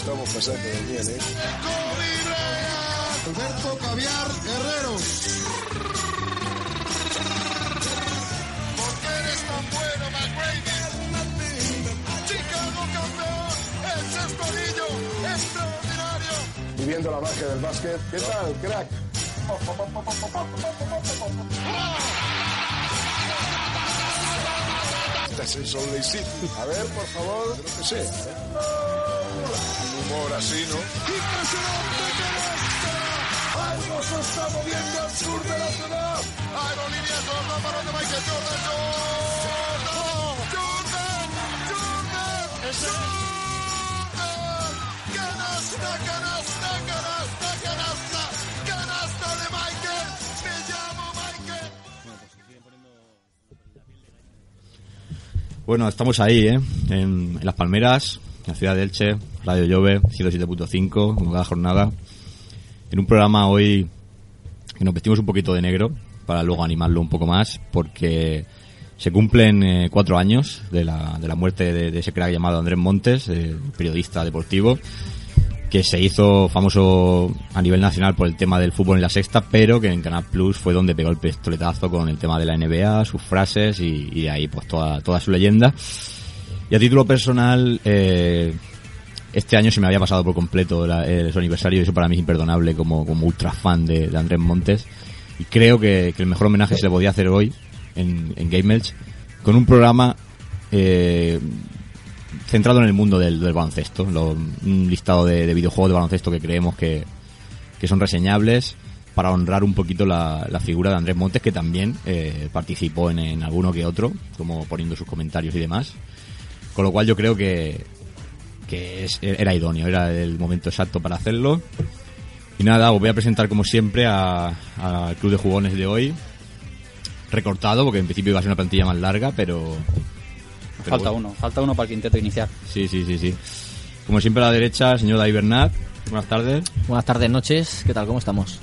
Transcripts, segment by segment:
estamos pasando de bien, ¿eh? Alberto Caviar Herrero. ¿Por qué eres tan bueno, McGrady? Chicago campeón. El sexto anillo. Extraordinario. Viviendo la magia del básquet. ¿Qué tal, crack? A ver, por favor, que así, se está moviendo al sur de la ciudad. De Michael Jordan. Jordan, canasta, canasta, canasta. Canasta de Michael. Me llamo Michael. Bueno, estamos ahí, ¿eh? En, en Las Palmeras, en la ciudad de Elche, Radio Llove, 107.5, como cada jornada. En un programa hoy que nos vestimos un poquito de negro, para luego animarlo un poco más, porque se cumplen eh, cuatro años de la, de la muerte de, ese crack llamado Andrés Montes, eh, periodista deportivo, que se hizo famoso a nivel nacional por el tema del fútbol en la sexta, pero que en Canal Plus fue donde pegó el pistoletazo con el tema de la NBA, sus frases y, y ahí pues toda, toda su leyenda. Y a título personal, eh, este año se me había pasado por completo la- su aniversario y eso para mí es imperdonable como, como ultra fan de, de Andrés Montes. Y creo que, que el mejor homenaje se le podía hacer hoy en, en Game Elch con un programa eh, centrado en el mundo del, del baloncesto. Lo- un listado de, de videojuegos de baloncesto que creemos que, que son reseñables para honrar un poquito la, la figura de Andrés Montes, que también eh, participó en, en alguno que otro, como poniendo sus comentarios y demás. Con lo cual yo creo que, que es- era idóneo, era el momento exacto para hacerlo. Y nada, os voy a presentar como siempre a- al club de jugones de hoy. Recortado, porque en principio iba a ser una plantilla más larga, pero... pero Falta bueno. uno, falta uno para el quinteto inicial. Sí, sí, sí, sí. Como siempre a la derecha, el señor David Bernat. Buenas tardes. Buenas tardes, noches. ¿Qué tal? ¿Cómo estamos?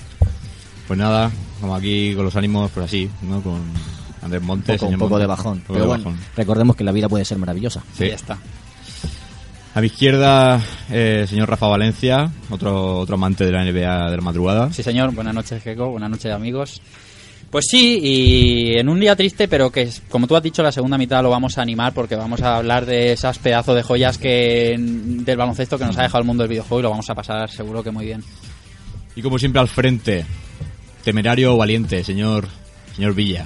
Pues nada, como aquí con los ánimos, pues así, ¿no? Con Andrés Un Montes. poco, un señor poco Montes. de bajón. Un poco Pero de bueno, bajón. recordemos que la vida puede ser maravillosa. Sí. Ahí está. A mi izquierda, eh, señor Rafa Valencia, otro, otro amante de la NBA de la madrugada. Sí, señor. Buenas noches, Gecko. Buenas noches, amigos. Pues sí, y en un día triste, pero que, como tú has dicho, la segunda mitad lo vamos a animar porque vamos a hablar de esas pedazos de joyas que del baloncesto que nos ha dejado el mundo del videojuego y lo vamos a pasar seguro que muy bien. Y como siempre al frente, temerario o valiente, señor, señor Villa.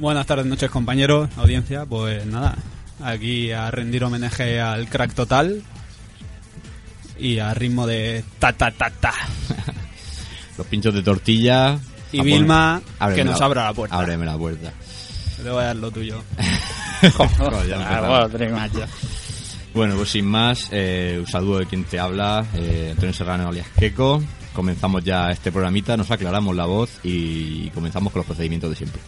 Buenas tardes, noches compañeros, audiencia. Pues nada, aquí a rendir homenaje al crack total y a ritmo de ta ta ta ta. Los pinchos de tortilla. Y. Vilma, que nos abra la puerta. Ábreme la puerta. Te voy a dar lo tuyo. Ah. Bueno, pues sin más, eh, un saludo de quien te habla, eh, Antonio Serrano alias Queco. Comenzamos ya este programita, nos aclaramos la voz y comenzamos con los procedimientos de siempre.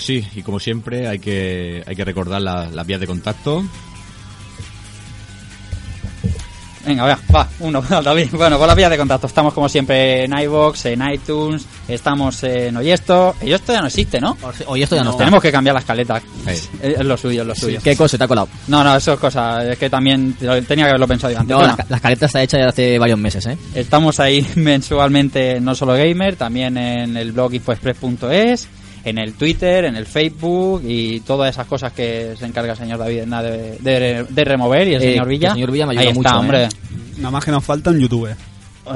Pues sí, y como siempre hay que, hay que recordar la- las vías de contacto. Venga, va, va, uno, David. Bueno, por las vías de contacto estamos como siempre en iVoox, en iTunes, estamos en Oyesto. Oyesto ya no existe, ¿no? Hoy esto ya no, está. Tenemos que cambiar la escaleta. Sí. Es, lo suyo, es lo suyo. ¿Qué cosa te ha colado? No, no, eso es cosa. Es que también tenía que haberlo pensado yo antes. No, Bueno, la, la escaleta está hecha ya hace varios meses, ¿eh? Estamos ahí mensualmente en No Solo Gamer, también en el blog infoexpress.es, en el Twitter, en el Facebook y todas esas cosas que se encarga el señor David Edna de, de- de remover y el Eh, señor Villa. el señor Villa me ahí ayuda está, mucho, hombre. ¿eh? Nada más que nos falta un youtuber.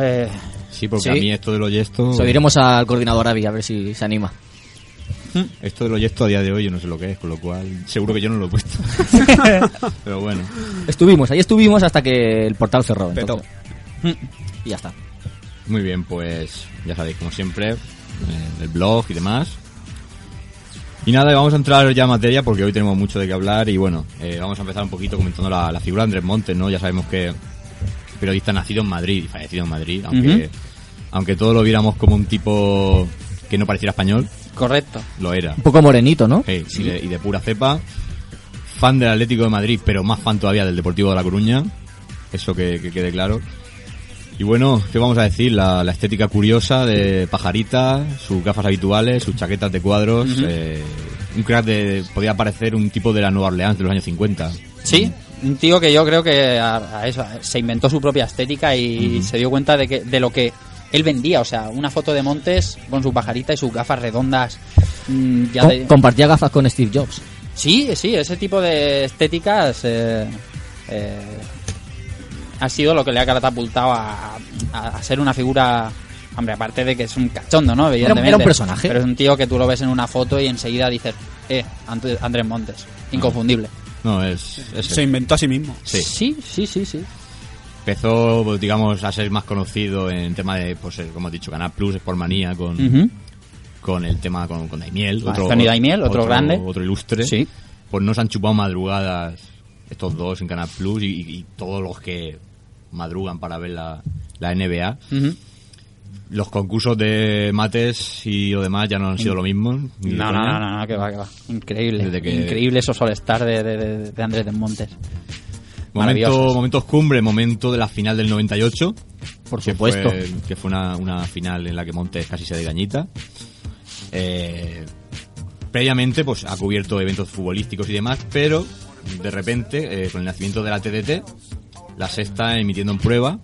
Eh, Sí, porque Sí. a mí esto del oyesto, Se lo diremos al coordinador Avi a ver si se anima. esto del oyesto a día de hoy yo no sé lo que es, con lo cual seguro que yo no lo he puesto. Pero bueno, Estuvimos, ahí estuvimos hasta que el portal cerró. Petó. entonces. Y ya está. muy bien, pues ya sabéis, como siempre, eh, el blog y demás. Y nada, vamos a entrar ya en materia porque hoy tenemos mucho de qué hablar y bueno, eh, vamos a empezar un poquito comentando la, la figura de Andrés Montes, ¿no? Ya sabemos que periodista nacido en Madrid y fallecido en Madrid, aunque, aunque todos lo viéramos como un tipo que no pareciera español, correcto. lo era. Un poco morenito, ¿no? Sí, y, de, y de pura cepa. Fan del Atlético de Madrid, pero más fan todavía del Deportivo de La Coruña. Eso que, que quede claro. Y bueno, ¿qué vamos a decir? La, la estética curiosa de Pajarita, sus gafas habituales, sus chaquetas de cuadros. Eh, un crack de. podía parecer un tipo de la Nueva Orleans de los años 50. Sí, un tío que yo creo que a, a eso, se inventó su propia estética y se dio cuenta de que de lo que él vendía, o sea, una foto de Montes con su pajarita y sus gafas redondas. mm, ya de- Compartía gafas con Steve Jobs. Sí, sí, ese tipo de estéticas eh, eh, ha sido lo que le ha catapultado a, a- a ser una figura. Hombre, aparte de que es un cachondo, ¿no? Evidentemente. era un personaje. Pero es un tío que tú lo ves en una foto y enseguida dices, eh, Andrés Montes, inconfundible. No, es. es Se inventó a sí mismo. Sí. sí, sí, sí. sí. Empezó, pues, digamos, a ser más conocido en tema de, pues, eh, como he dicho, Canal Plus, Sportmanía, con, Ujú. con el tema con, con Daimiel. Ah, Anthony Daimiel, otro grande. Otro ilustre. Sí. Pues nos han chupado madrugadas estos dos en Canal Plus y, y todos los que madrugan para ver la, la NBA. Los concursos de mates y lo demás ya no han sido lo mismo. No, no, no, no, no, que va, que va. Increíble. Que- Increíble esos All-Star de, de, de- de Andrés de Montes. Momento, momentos cumbre, momento de la final del 98. Por que supuesto. Fue, que fue una, una final en la que Montes casi se de gañita. Eh, previamente, pues ha cubierto eventos futbolísticos y demás, pero de repente, eh, con el nacimiento de la TDT, la sexta emitiendo en prueba,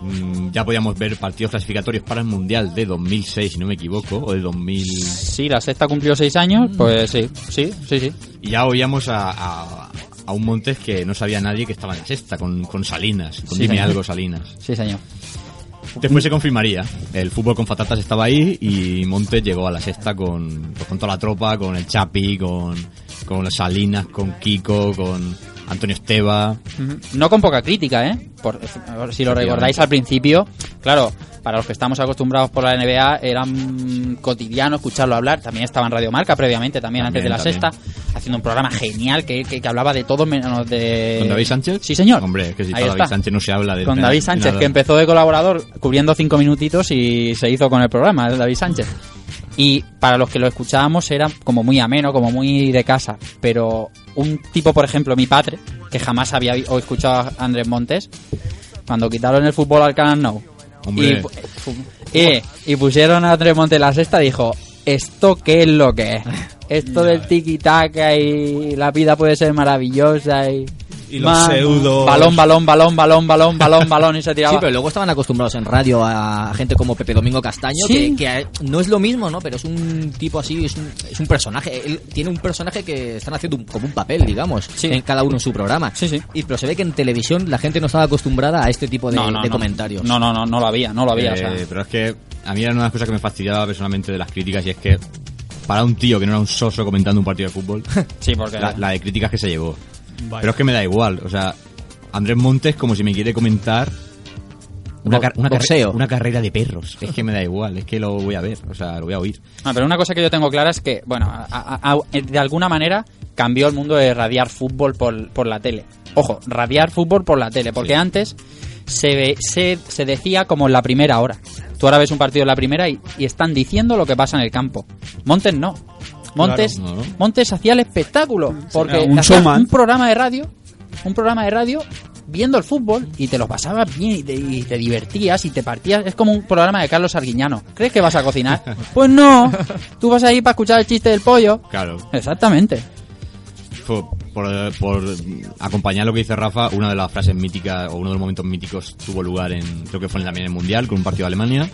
mm, ya podíamos ver partidos clasificatorios para el Mundial de 2006, si no me equivoco, o de 2000... Sí, la sexta cumplió seis años, pues sí, sí, sí, sí. Y ya oíamos a, a- a un Montes que no sabía nadie que estaba en la sexta, con, con Salinas, con Sí, Dime señor. algo Salinas. Sí, señor. Después se confirmaría. El fútbol con patatas estaba ahí y Montes llegó a la sexta con, pues, con toda la tropa, con el Chapi, con, con Salinas, con Kiko, con Antonio Esteba. No con poca crítica, ¿eh? Por- si lo recordáis al principio, claro, para los que estamos acostumbrados por la NBA, era cotidiano escucharlo hablar. También estaba en Radio Marca previamente, también, antes de la También, sexta, haciendo un programa genial que, que, que hablaba de todo menos de... ¿Con David Sánchez? Sí, señor. Hombre, que si Ahí para David. Sánchez no se habla de... Con David Sánchez, que empezó de colaborador cubriendo cinco minutitos y se hizo con el programa, ¿eh? David Sánchez. Y para los que lo escuchábamos era como muy ameno, como muy de casa. Pero un tipo, por ejemplo, mi padre, que jamás había o escuchado a Andrés Montes, cuando quitaron el fútbol al Canal No y, Hombre. y, y pusieron a Andrés Montes la sexta, dijo, ¿esto qué es lo que es? Esto del tiki-taka y la vida puede ser maravillosa y... Y los pseudos- Balón, balón, balón, balón, balón, balón, balón y se tiraba. Sí, pero luego estaban acostumbrados en radio a gente como Pepe Domingo Castaño, Sí. que, que no es lo mismo, ¿no? Pero es un tipo así, es un, es un personaje. Él tiene un personaje que están haciendo un- como un papel, digamos, Sí. en cada uno en su programa. Sí, sí. Y, pero se ve que en televisión la gente no estaba acostumbrada a este tipo de, no, no, de no. comentarios. No, no, no, no lo había, no lo había. o sea. Eh, pero es que a mí era una de las cosas que me fastidiaba personalmente de las críticas y es que para un tío que no era un soso comentando un partido de fútbol, sí, porque la, la de críticas que se llevó. Vaya. Pero es que me da igual, o sea, Andrés Montes como si me quiere comentar una, car- una, carre- una carrera de perros. Es que me da igual, es que lo voy a ver, o sea, lo voy a oír. Ah, pero una cosa que yo tengo clara es que, bueno, a- a- a- de alguna manera cambió el mundo de radiar fútbol por, por la tele. Ojo, radiar fútbol por la tele, porque Sí. antes se, ve- se, se decía como en la primera hora. Tú ahora ves un partido en la primera y, y están diciendo lo que pasa en el campo. Montes no. Montes, Claro, no, no. Montes hacía el espectáculo, porque un hacía showman. un programa de radio, un programa de radio viendo el fútbol y te lo pasabas bien y te, y te divertías y te partías. Es como un programa de Carlos Arguiñano. ¿Crees que vas a cocinar? Pues no. Tú vas ahí para escuchar el chiste del pollo. Claro. Exactamente. Por, por- por acompañar lo que dice Rafa, una de las frases míticas o uno de los momentos míticos tuvo lugar en, creo que fue también en el Mundial, con un partido de Alemania,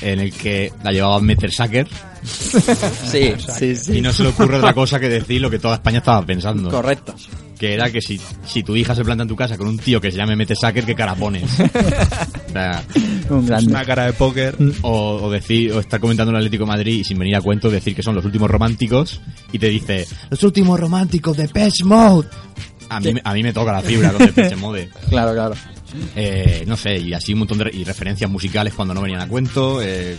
en el que la llevaba Mettersacker Sí, sí, y no se le ocurre otra cosa que decir lo que toda España estaba pensando. Correcto. Que era que si, si tu hija se planta en tu casa con un tío que se llame Mettersacker, ¿qué cara pones? o sea, Un Es grande. una cara de póker. o, o decir, o estar comentando el Atlético de Madrid y sin venir a cuento decir que son los últimos románticos y te dice, los últimos románticos de Pest Mode. A mí, me- a mí me toca la fibra con Depeche Mode. Claro, claro. Eh, no sé, y así un montón de re- y referencias musicales cuando no venían a cuento. eh,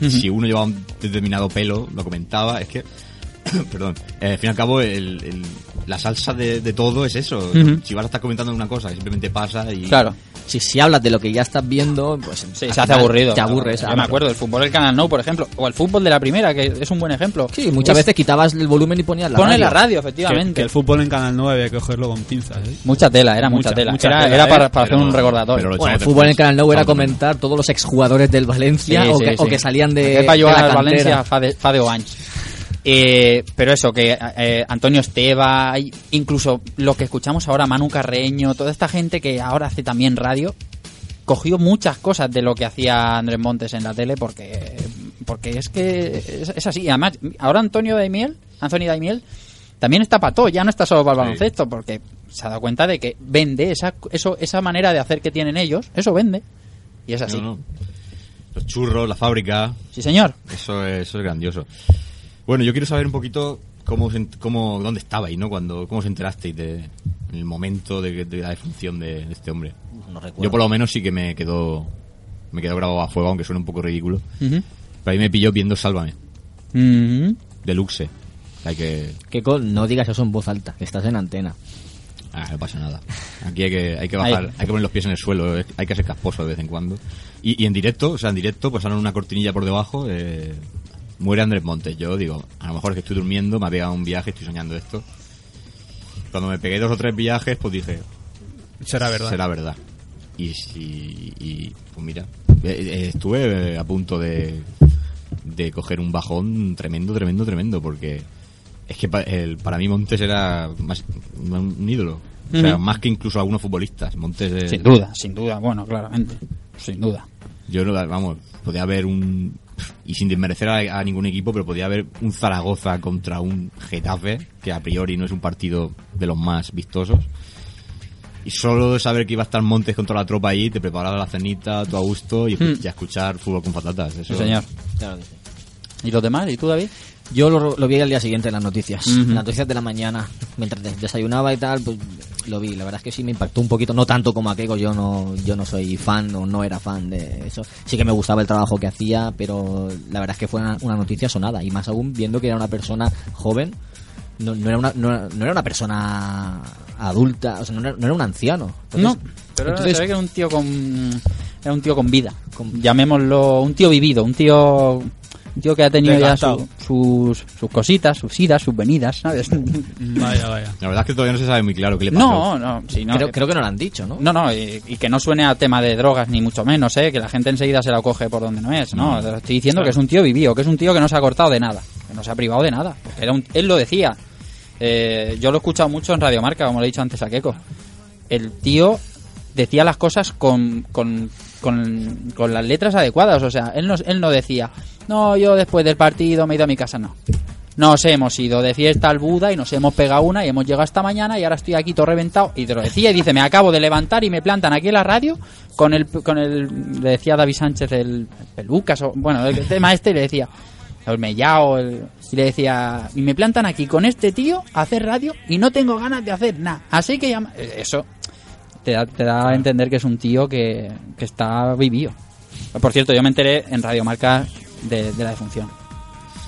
Si uno llevaba un determinado pelo, lo comentaba. Es que, perdón, eh, al fin y al cabo, el- el- la salsa de, de todo es eso. Si vas a estar comentando una cosa, que simplemente pasa y. Claro. Si, si hablas de lo que ya estás viendo, pues Sí, se hace final aburrido. Te aburres. Yo me acuerdo del fútbol del Canal No, por ejemplo. O el fútbol de la primera, que es un buen ejemplo. Sí, muchas Es- veces quitabas el volumen y ponías la Pone radio. la radio, efectivamente. que el fútbol en Canal 9 había que cogerlo con pinzas. ¿eh? Mucha tela, era mucha, Mucha, tela. mucha era tela, era ¿eh? para, para hacer un recordatorio. Bueno, el fútbol en. Canal 9 era de comentar todos los exjugadores del Valencia Sí, o, sí, que, sí. o que salían de, de la. Valencia fa de, fa anys. Eh, pero eso, que eh, Antonio Esteba, incluso lo que escuchamos ahora, Manu Carreño, toda esta gente que ahora hace también radio, cogió muchas cosas de lo que hacía Andrés Montes en la tele porque porque es que es, es así. Además, ahora Antonio Daimiel, Anthony Daimiel, también está para todo, ya no está solo para el Sí. baloncesto, porque se ha dado cuenta de que vende esa, eso, esa manera de hacer que tienen ellos, eso vende. Y es así. No, no. Los churros, la fábrica, Sí, señor. Eso es, eso es grandioso. Bueno, yo quiero saber un poquito cómo, os ent- cómo dónde estabais, ¿no? Cuando, cómo os enterasteis de, en el momento de, de la defunción de, de este hombre. No recuerdo. Yo por lo menos sí que me quedó, me quedó grabado a fuego, aunque suene un poco ridículo. Pero ahí me pilló viendo Sálvame, Mm. Deluxe. Hay que, Que con- no digas eso en voz alta, que estás en antena. ah, no pasa nada. Aquí hay que, hay que bajar, hay que poner los pies en el suelo, hay que ser casposo de vez en cuando. Y, y en directo, o sea, en directo, pues una cortinilla por debajo, eh, muere Andrés Montes. Yo digo, a lo mejor es que estoy durmiendo, me ha pegado un viaje, estoy soñando esto. Cuando me pegué dos o tres viajes, pues dije, Será verdad. será verdad. Y, si- y pues mira, eh, eh, estuve eh, a punto de, de coger un bajón tremendo, tremendo, tremendo, porque es que pa- el- para mí Montes era más un ídolo. O sea, más que incluso algunos futbolistas. Montes es- Sin duda, sin duda, bueno, claramente. Sin duda. Yo no, vamos, podía haber un. Y sin desmerecer a, a ningún equipo, pero podía haber un Zaragoza contra un Getafe, que a priori no es un partido de los más vistosos. Y solo saber que iba a estar Montes con toda la tropa ahí, te preparaba la cenita, tu a gusto, y, Mm. y a escuchar fútbol con patatas. Eso, Sí, señor. Claro que sí. ¿Y los demás? ¿Y tú, David? Yo lo, lo vi al día siguiente en las noticias. En las noticias de la mañana. Mientras des- desayunaba y tal, pues lo vi. La verdad es que sí me impactó un poquito. No tanto como a Keiko. Yo no, yo no soy fan o no era fan de eso. Sí que me gustaba el trabajo que hacía, pero la verdad es que fue una, una noticia sonada. Y más aún viendo que era una persona joven. No, no era, una, no, era- no era una persona adulta. O sea, no era, un anciano. Entonces- no, pero entonces- se ve que era un tío con... Era un tío con vida. Con- llamémoslo un tío vivido, un tío... Un tío que ha tenido ya su- sus, sus cositas, sus idas, sus venidas, ¿sabes? Vaya, vaya. La verdad es que todavía no se sabe muy claro qué le pasó. No, no, sí, no. creo, creo que no lo han dicho, ¿no? No, no, y, y que no suene a tema de drogas ni mucho menos, ¿eh? Que la gente enseguida se la coge por donde no es, ¿no? No. Estoy diciendo que es un tío vivido, que es un tío que no se ha cortado de nada, que no se ha privado de nada. Era un- él lo decía. Eh, yo lo he escuchado mucho en Radio Marca, como le he dicho antes a Keiko. El tío decía las cosas con, con, con, con las letras adecuadas, o sea, él no, él no decía, no, yo después del partido me he ido a mi casa, no. Nos hemos ido de fiesta al Buda y nos hemos pegado una y hemos llegado esta mañana y ahora estoy aquí todo reventado. Y te lo decía y dice, me acabo de levantar y me plantan aquí en la radio con el, con el, le decía David Sánchez el pelucas o, bueno, el tema este y le decía, el mellao, el- y le decía, y me plantan aquí con este tío a hacer radio y no tengo ganas de hacer nada. Así que eh, eso te da, te da a entender que es un tío que, que está vivido. Por cierto, yo me enteré en Radio Marca de, de la defunción.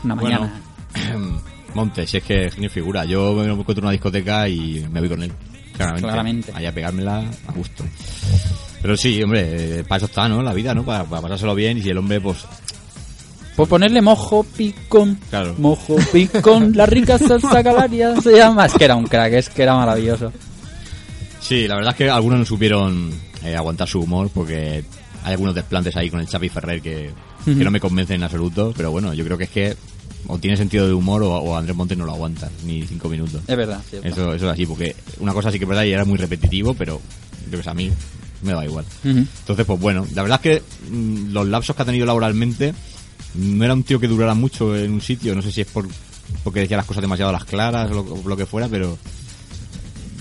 Una Bueno, mañana. Montes, es que genio figura. Yo me encuentro en una discoteca y me voy con él. Claramente. Claramente. Ahí a pegármela a gusto. Pero sí, hombre, eh, para eso está, ¿no? La vida, ¿no? Para, para pasárselo bien y si el hombre, pues, Por ponerle mojo picón. Claro. Mojo picón, la rica salsa calaria se llama. Es que era un crack, es que era maravilloso. Sí, la verdad es que algunos no supieron eh, aguantar su humor porque hay algunos desplantes ahí con el Chapi Ferrer que, que no me convencen en absoluto, pero bueno, yo creo que es que o tiene sentido de humor o, o Andrés Montes no lo aguanta ni cinco minutos. Es verdad, cierto. Eso, eso es así, porque una cosa sí que es verdad y era muy repetitivo, pero yo que sé, a mí me da igual. Entonces, pues bueno, la verdad es que mm, los lapsos que ha tenido laboralmente no era un tío que durara mucho en un sitio, no sé si es por porque decía las cosas demasiado a las claras o lo, que fuera, pero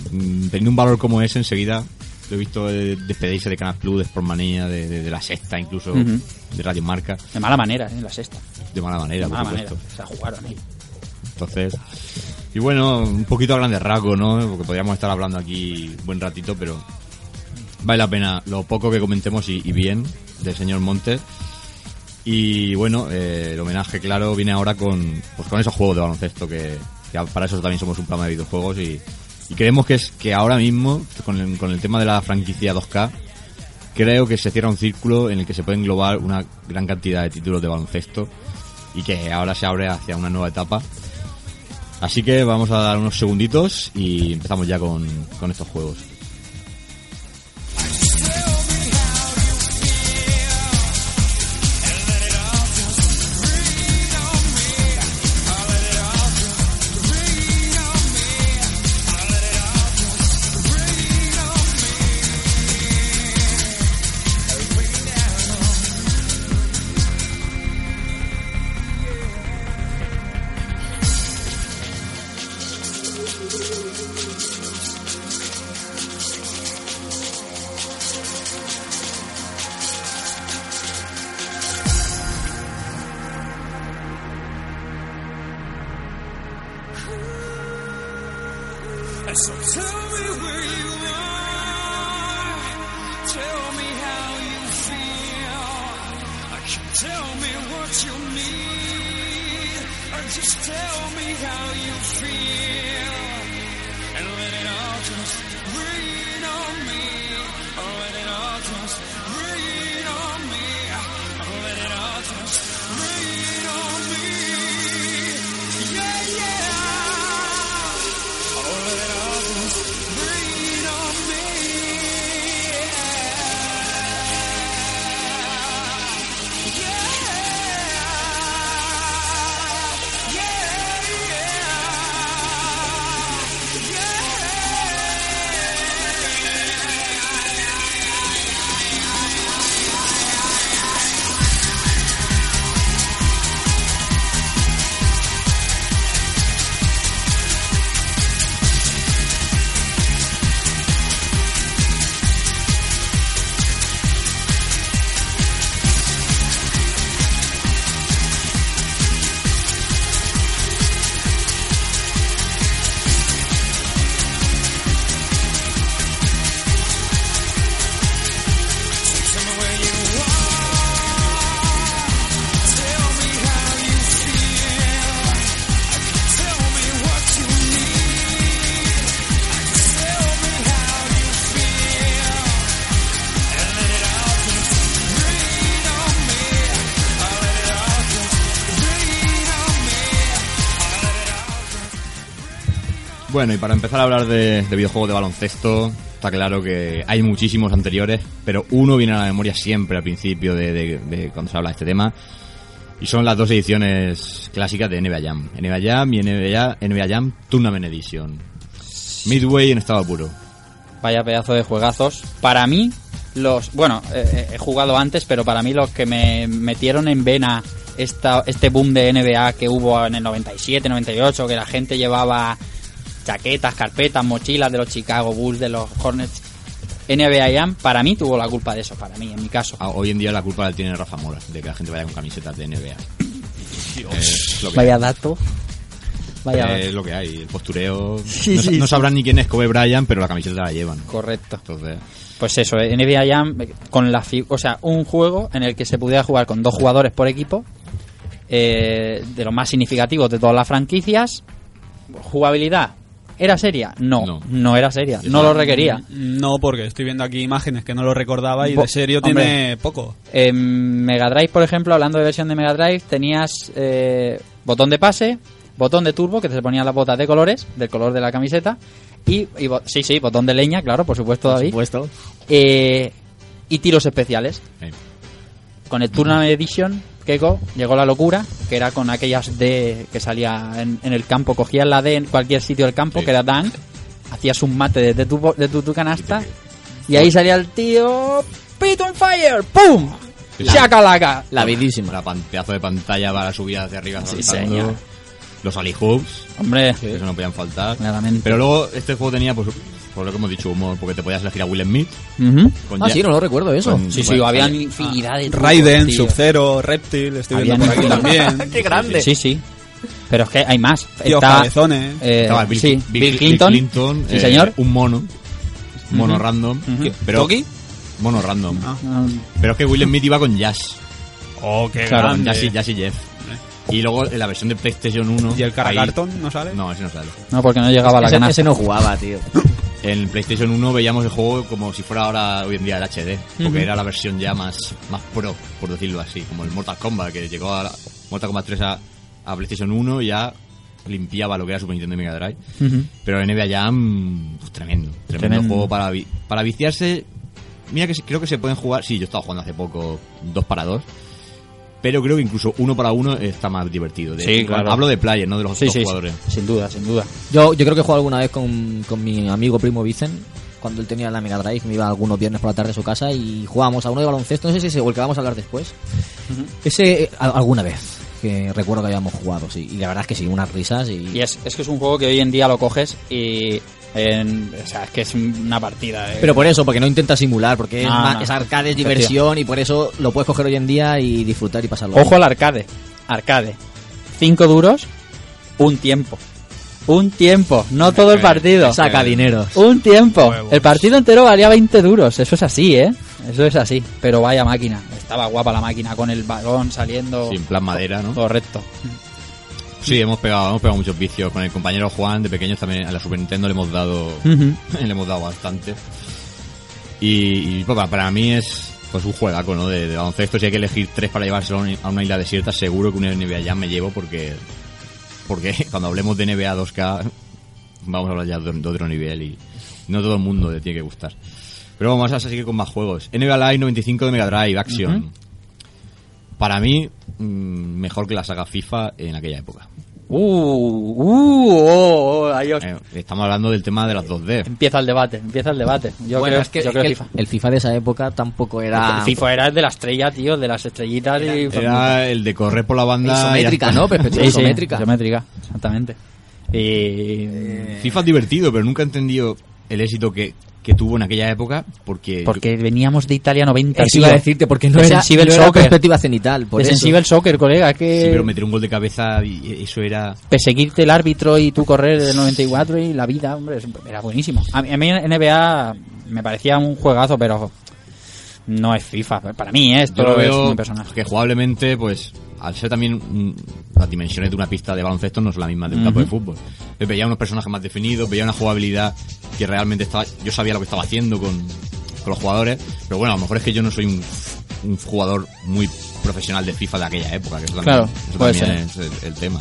teniendo un valor como ese enseguida lo he visto eh, despedirse de Canal Plus, de Sportmanía, de, de, de la Sexta incluso, de Radio Marca, De mala manera, ¿eh? La sexta. de mala manera, De por mala manera. supuesto. O sea, jugaron ahí. Entonces, y bueno, un poquito a grandes rasgos, ¿no? Porque podríamos estar hablando aquí un buen ratito, pero vale la pena lo poco que comentemos y, y bien del señor Montes. Y bueno, eh, el homenaje, claro, viene ahora con, pues con esos juegos de baloncesto que, que para eso también somos un programa de videojuegos y, y creemos que es que ahora mismo, con el, con el tema de la franquicia 2K, creo que se cierra un círculo en el que se puede englobar una gran cantidad de títulos de baloncesto y que ahora se abre hacia una nueva etapa. Así que vamos a dar unos segunditos y empezamos ya con, con estos juegos. Bueno, y para empezar a hablar de, de videojuegos de baloncesto, está claro que hay muchísimos anteriores, pero uno viene a la memoria siempre al principio de, cuando se habla de este tema, y son las dos ediciones clásicas de NBA Jam. NBA Jam y NBA, NBA Jam Tournament Edition. Midway en estado puro. Vaya pedazo de juegazos. Para mí, los. Bueno, eh, he jugado antes, pero para mí los que me metieron en vena esta, este boom de NBA que hubo en el 97, 98, que la gente llevaba chaquetas, carpetas, mochilas de los Chicago Bulls, de los Hornets. NBA Jam, para mí tuvo la culpa de eso, para mí, en mi caso. Ah, Hoy en día la culpa la tiene Rafa Mora, de que la gente vaya con camisetas de NBA. Es lo que Vaya dato. Vaya. Es lo que hay, el postureo. Sí, no, sí, no sí. sabrán ni quién es Kobe Bryant, pero la camiseta la llevan. Correcto. Entonces, Pues eso, eh, NBA Jam eh, con la o sea, un juego en el que se pudiera jugar con dos jugadores por equipo, eh, de los más significativos de todas las franquicias. Jugabilidad, ¿era seria? No, no, No. era seria, no lo requería. No, porque estoy viendo aquí imágenes que no lo recordaba y Bo- de serio hombre. tiene poco. En Mega Drive, por ejemplo, hablando de versión de Mega Drive, tenías eh, botón de pase, botón de turbo, que te ponían las botas de colores, del color de la camiseta, y, sí, sí, botón de leña, claro, por supuesto, David. supuesto. Eh, y tiros especiales. Con el Tournament Edition, Keiko, llegó la locura, que era con aquellas D que salía en, en el campo, cogías la D en cualquier sitio del campo, Sí. que era dunk, hacías un mate desde tu, de tu, tu canasta, y ahí salía el tío, Pit on fire, ¡pum! Sí. ¡Chacalaca! La vidísima. la pan- pedazo de pantalla para subir hacia arriba Sí, señor. los alley hoops, Hombre, eso no podían faltar. claramente. Pero luego este juego tenía, pues, por lo que hemos dicho, humor, porque te podías elegir a Will Smith. Con Ah, sí, no lo recuerdo eso. con- Sí, sí, bueno, habían infinidad de trucos, Raiden. Sub-Zero, Reptil, estoy viendo por aquí también. ¡Qué grande! Sí, sí. Pero es que hay más. Tíos Está, cabezones. eh, Estaba Bill, sí, Bill- Bill Bill Clinton. Sí, eh, señor. Un mono. Un mono Ujú. random. Que- pero, ¿Toki? Mono random. Ah. Ah, Pero es que Will Smith iba con Jazz. Oh, qué Claro, grande. Jazz y, Jazz y Jeff. Y luego en la versión de PlayStation 1. ¿Y el cara ahí- cartón no sale? No, ese no sale. No, porque no llegaba a la ese, canasta. ese no jugaba, tío. En PlayStation 1 veíamos el juego como si fuera ahora hoy en día el HD, porque era la versión ya más, más pro, por decirlo así, como el Mortal Kombat, que llegó a Mortal Kombat 3 a, a PlayStation 1 y ya limpiaba lo que era Super Nintendo y Mega Drive. Ujú. Pero NBA Jam, pues, tremendo, tremendo, Tremendo. juego para, vi- para viciarse. Mira que creo que se pueden jugar, sí, yo estaba jugando hace poco dos para dos, pero creo que incluso uno para uno está más divertido. De- Sí, claro. Hablo de player, no de los Sí, otros sí, jugadores. sin duda, sin duda. Yo, yo creo que he jugado alguna vez con, con mi amigo primo Vicen, cuando él tenía la Mega Drive, me iba algunos viernes por la tarde a su casa y jugábamos a uno de baloncesto, no sé si ese o el que vamos a hablar después. Ese, eh, a- alguna vez, que recuerdo que habíamos jugado, sí. Y la verdad es que sí, unas risas y... Y es, es que es un juego que hoy en día lo coges y. En, o sea, es que es una partida. eh. Pero por eso, porque no intenta simular, porque es, No, más- no. es arcade, es diversión y por eso lo puedes coger hoy en día y disfrutar y pasarlo. Ojo al arcade. Arcade. Cinco duros, un tiempo. Un tiempo, no todo el partido. bien. Saca dinero. Un tiempo. Huevos. El partido entero valía 20 duros. Eso es así, ¿eh? Eso es así. Pero vaya máquina. Estaba guapa la máquina con el balón saliendo. Sí, en plan madera, ¿no? Correcto. Sí, hemos pegado, hemos pegado muchos vicios. Con el compañero Juan, de pequeños también a la Super Nintendo le hemos dado, le hemos dado bastante. Y, y, pues, para- para mí es pues un juegaco, ¿no? De, de baloncesto. Si hay que elegir tres para llevárselo a una isla desierta, seguro que una NBA ya me llevo porque porque cuando hablemos de NBA 2K vamos a hablar ya de, de otro nivel y no todo el mundo le tiene que gustar. Pero vamos a seguir con más juegos. NBA Live 95 de Mega Drive, Action. Para mí, mm, mejor que la saga FIFA en aquella época. Uh, uh, oh, oh, ahí os- Eh, estamos hablando del tema de las 2D. Empieza el debate, empieza el debate. Yo bueno, creo, es que, yo es que FIFA. el, el FIFA de esa época tampoco era... El FIFA era el de la estrella, tío, de las estrellitas y... Era el de correr por la banda. Isométrica. ¿no? Perspectiva Sí, sí, isométrica. isométrica, exactamente. Y... FIFA es divertido, pero nunca he entendido el éxito que, que tuvo en aquella época porque... Porque veníamos de Italia 90, Eso iba a decirte, porque no De era, Sensible no era Soccer. perspectiva cenital. Por de sensible soccer, colega, que... Sí, pero meter un gol de cabeza y eso era... Perseguirte el árbitro y tú correr del 94 y la vida, hombre, era buenísimo. A mí, a mí NBA me parecía un juegazo, pero no es FIFA. Para mí, ¿eh? esto Yo lo es veo muy personal. que jugablemente, pues, al ser también las dimensiones de una pista de baloncesto no son las mismas de un campo de fútbol. Veía unos personajes más definidos, veía una jugabilidad que realmente estaba... Yo sabía lo que estaba haciendo con, con los jugadores, pero bueno, a lo mejor es que yo no soy un, un jugador muy profesional de FIFA de aquella época, que eso también, Claro, eso puede también ser. es el, el tema.